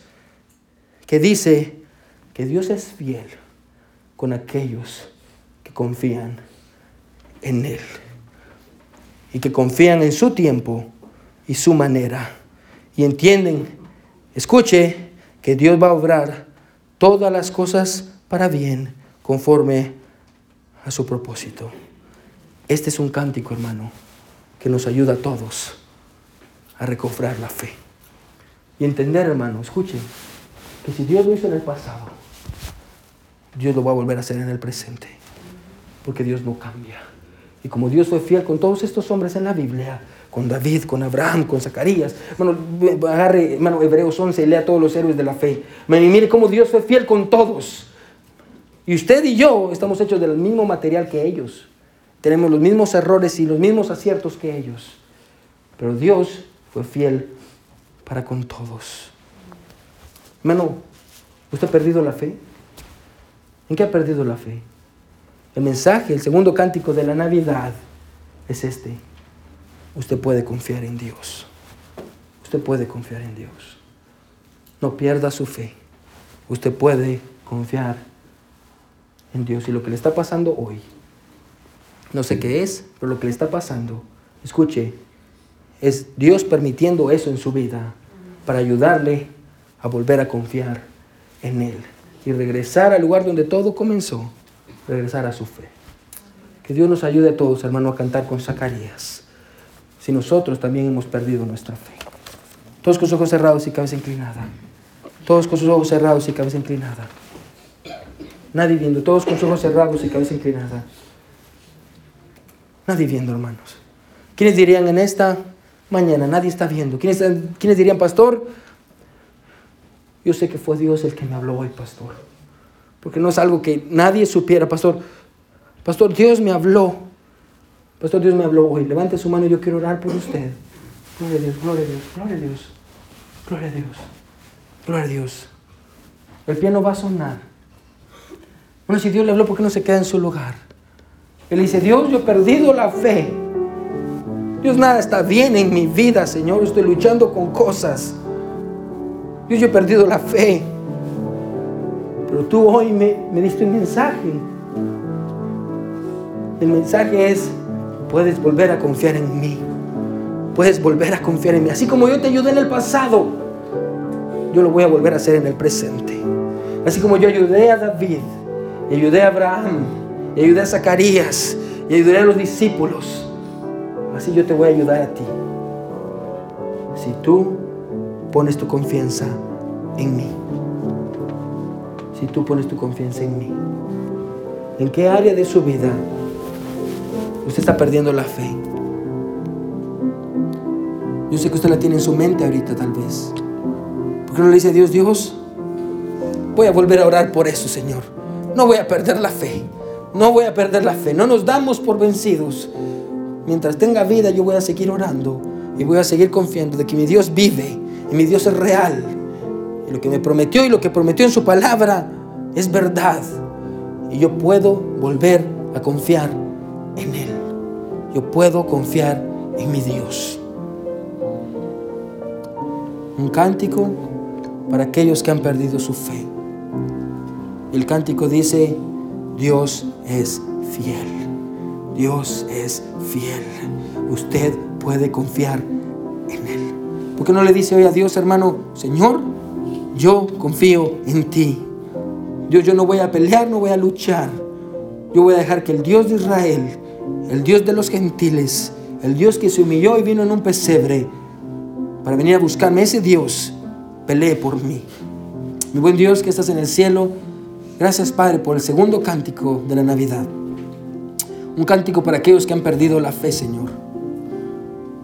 que dice que Dios es fiel con aquellos que confían en Él y que confían en su tiempo y su manera y entienden, escuche, que Dios va a obrar todas las cosas para bien conforme a su propósito. Este es un cántico, hermano, que nos ayuda a todos a recobrar la fe. Y entender, hermano, escuchen, que si Dios lo hizo en el pasado, Dios lo va a volver a hacer en el presente. Porque Dios no cambia. Y como Dios fue fiel con todos estos hombres en la Biblia, con David, con Abraham, con Zacarías. Bueno, agarre, hermano, Hebreos 11 y lea todos los héroes de la fe. Mire cómo Dios fue fiel con todos. Y usted y yo estamos hechos del mismo material que ellos. Tenemos los mismos errores y los mismos aciertos que ellos. Pero Dios fue fiel para con todos. Hermano, ¿usted ha perdido la fe? ¿En qué ha perdido la fe? El mensaje, el segundo cántico de la Navidad es este usted puede confiar en Dios. Usted puede confiar en Dios. No pierda su fe. Usted puede confiar en Dios. Y lo que le está pasando hoy, no sé qué es, pero lo que le está pasando, escuche, es Dios permitiendo eso en su vida para ayudarle a volver a confiar en Él y regresar al lugar donde todo comenzó, regresar a su fe. Que Dios nos ayude a todos, hermano, a cantar con Zacarías, si nosotros también hemos perdido nuestra fe. Todos con sus ojos cerrados y cabeza inclinada. Todos con sus ojos cerrados y cabeza inclinada. Nadie viendo, todos con sus ojos cerrados y cabeza inclinada. Nadie viendo, hermanos. ¿Quiénes dirían en esta mañana? Nadie está viendo. ¿Quiénes, ¿Quiénes dirían, pastor? Yo sé que fue Dios el que me habló hoy, pastor. Porque no es algo que nadie supiera, pastor. Pastor, Dios me habló. Pastor, Dios me habló hoy. Levante su mano yo quiero orar por usted. Gloria a Dios, gloria a Dios, gloria a Dios. Gloria a Dios. Gloria a Dios. El piano va a sonar. Bueno, si Dios le habló, ¿por qué no se queda en su lugar? Él dice, Dios, yo he perdido la fe. Dios, nada está bien en mi vida, Señor. Estoy luchando con cosas. Dios, yo he perdido la fe. Pero tú hoy me, me diste un mensaje. El mensaje es, puedes volver a confiar en mí. Puedes volver a confiar en mí. Así como yo te ayudé en el pasado, yo lo voy a volver a hacer en el presente. Así como yo ayudé a David, y ayudé a Abraham, y ayudé a Zacarías, y ayudé a los discípulos, así yo te voy a ayudar a ti. Si tú pones tu confianza en mí. Si tú pones tu confianza en mí. ¿En qué área de su vida usted está perdiendo la fe? Yo sé que usted la tiene en su mente ahorita tal vez. ¿Por qué no le dice a Dios, Dios, voy a volver a orar por eso, Señor? No voy a perder la fe. No voy a perder la fe. No nos damos por vencidos. Mientras tenga vida, yo voy a seguir orando y voy a seguir confiando de que mi Dios vive y mi Dios es real. Y lo que me prometió y lo que prometió en su palabra es verdad. Y yo puedo volver a confiar. Yo puedo confiar en mi Dios. Un cántico para aquellos que han perdido su fe. El cántico dice, Dios es fiel. Dios es fiel. Usted puede confiar en Él. ¿Por qué no le dice hoy a Dios, hermano, Señor, yo confío en ti? Dios, yo no voy a pelear, no voy a luchar. Yo voy a dejar que el Dios de Israel, el Dios de los gentiles, el Dios que se humilló y vino en un pesebre para venir a buscarme, ese Dios pelee por mí. Mi buen Dios que estás en el cielo, gracias Padre por el segundo cántico de la Navidad. Un cántico para aquellos que han perdido la fe, Señor.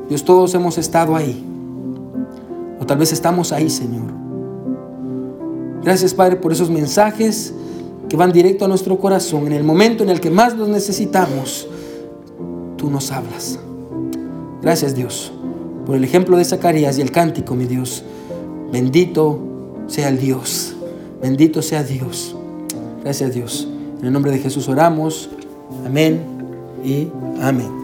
Dios, todos hemos estado ahí. O tal vez estamos ahí, Señor. Gracias, Padre, por esos mensajes que van directo a nuestro corazón. En el momento en el que más los necesitamos, tú nos hablas. Gracias, Dios, por el ejemplo de Zacarías y el cántico, mi Dios. Bendito sea el Dios. Bendito sea Dios. Gracias, Dios. En el nombre de Jesús oramos. Amén y amén.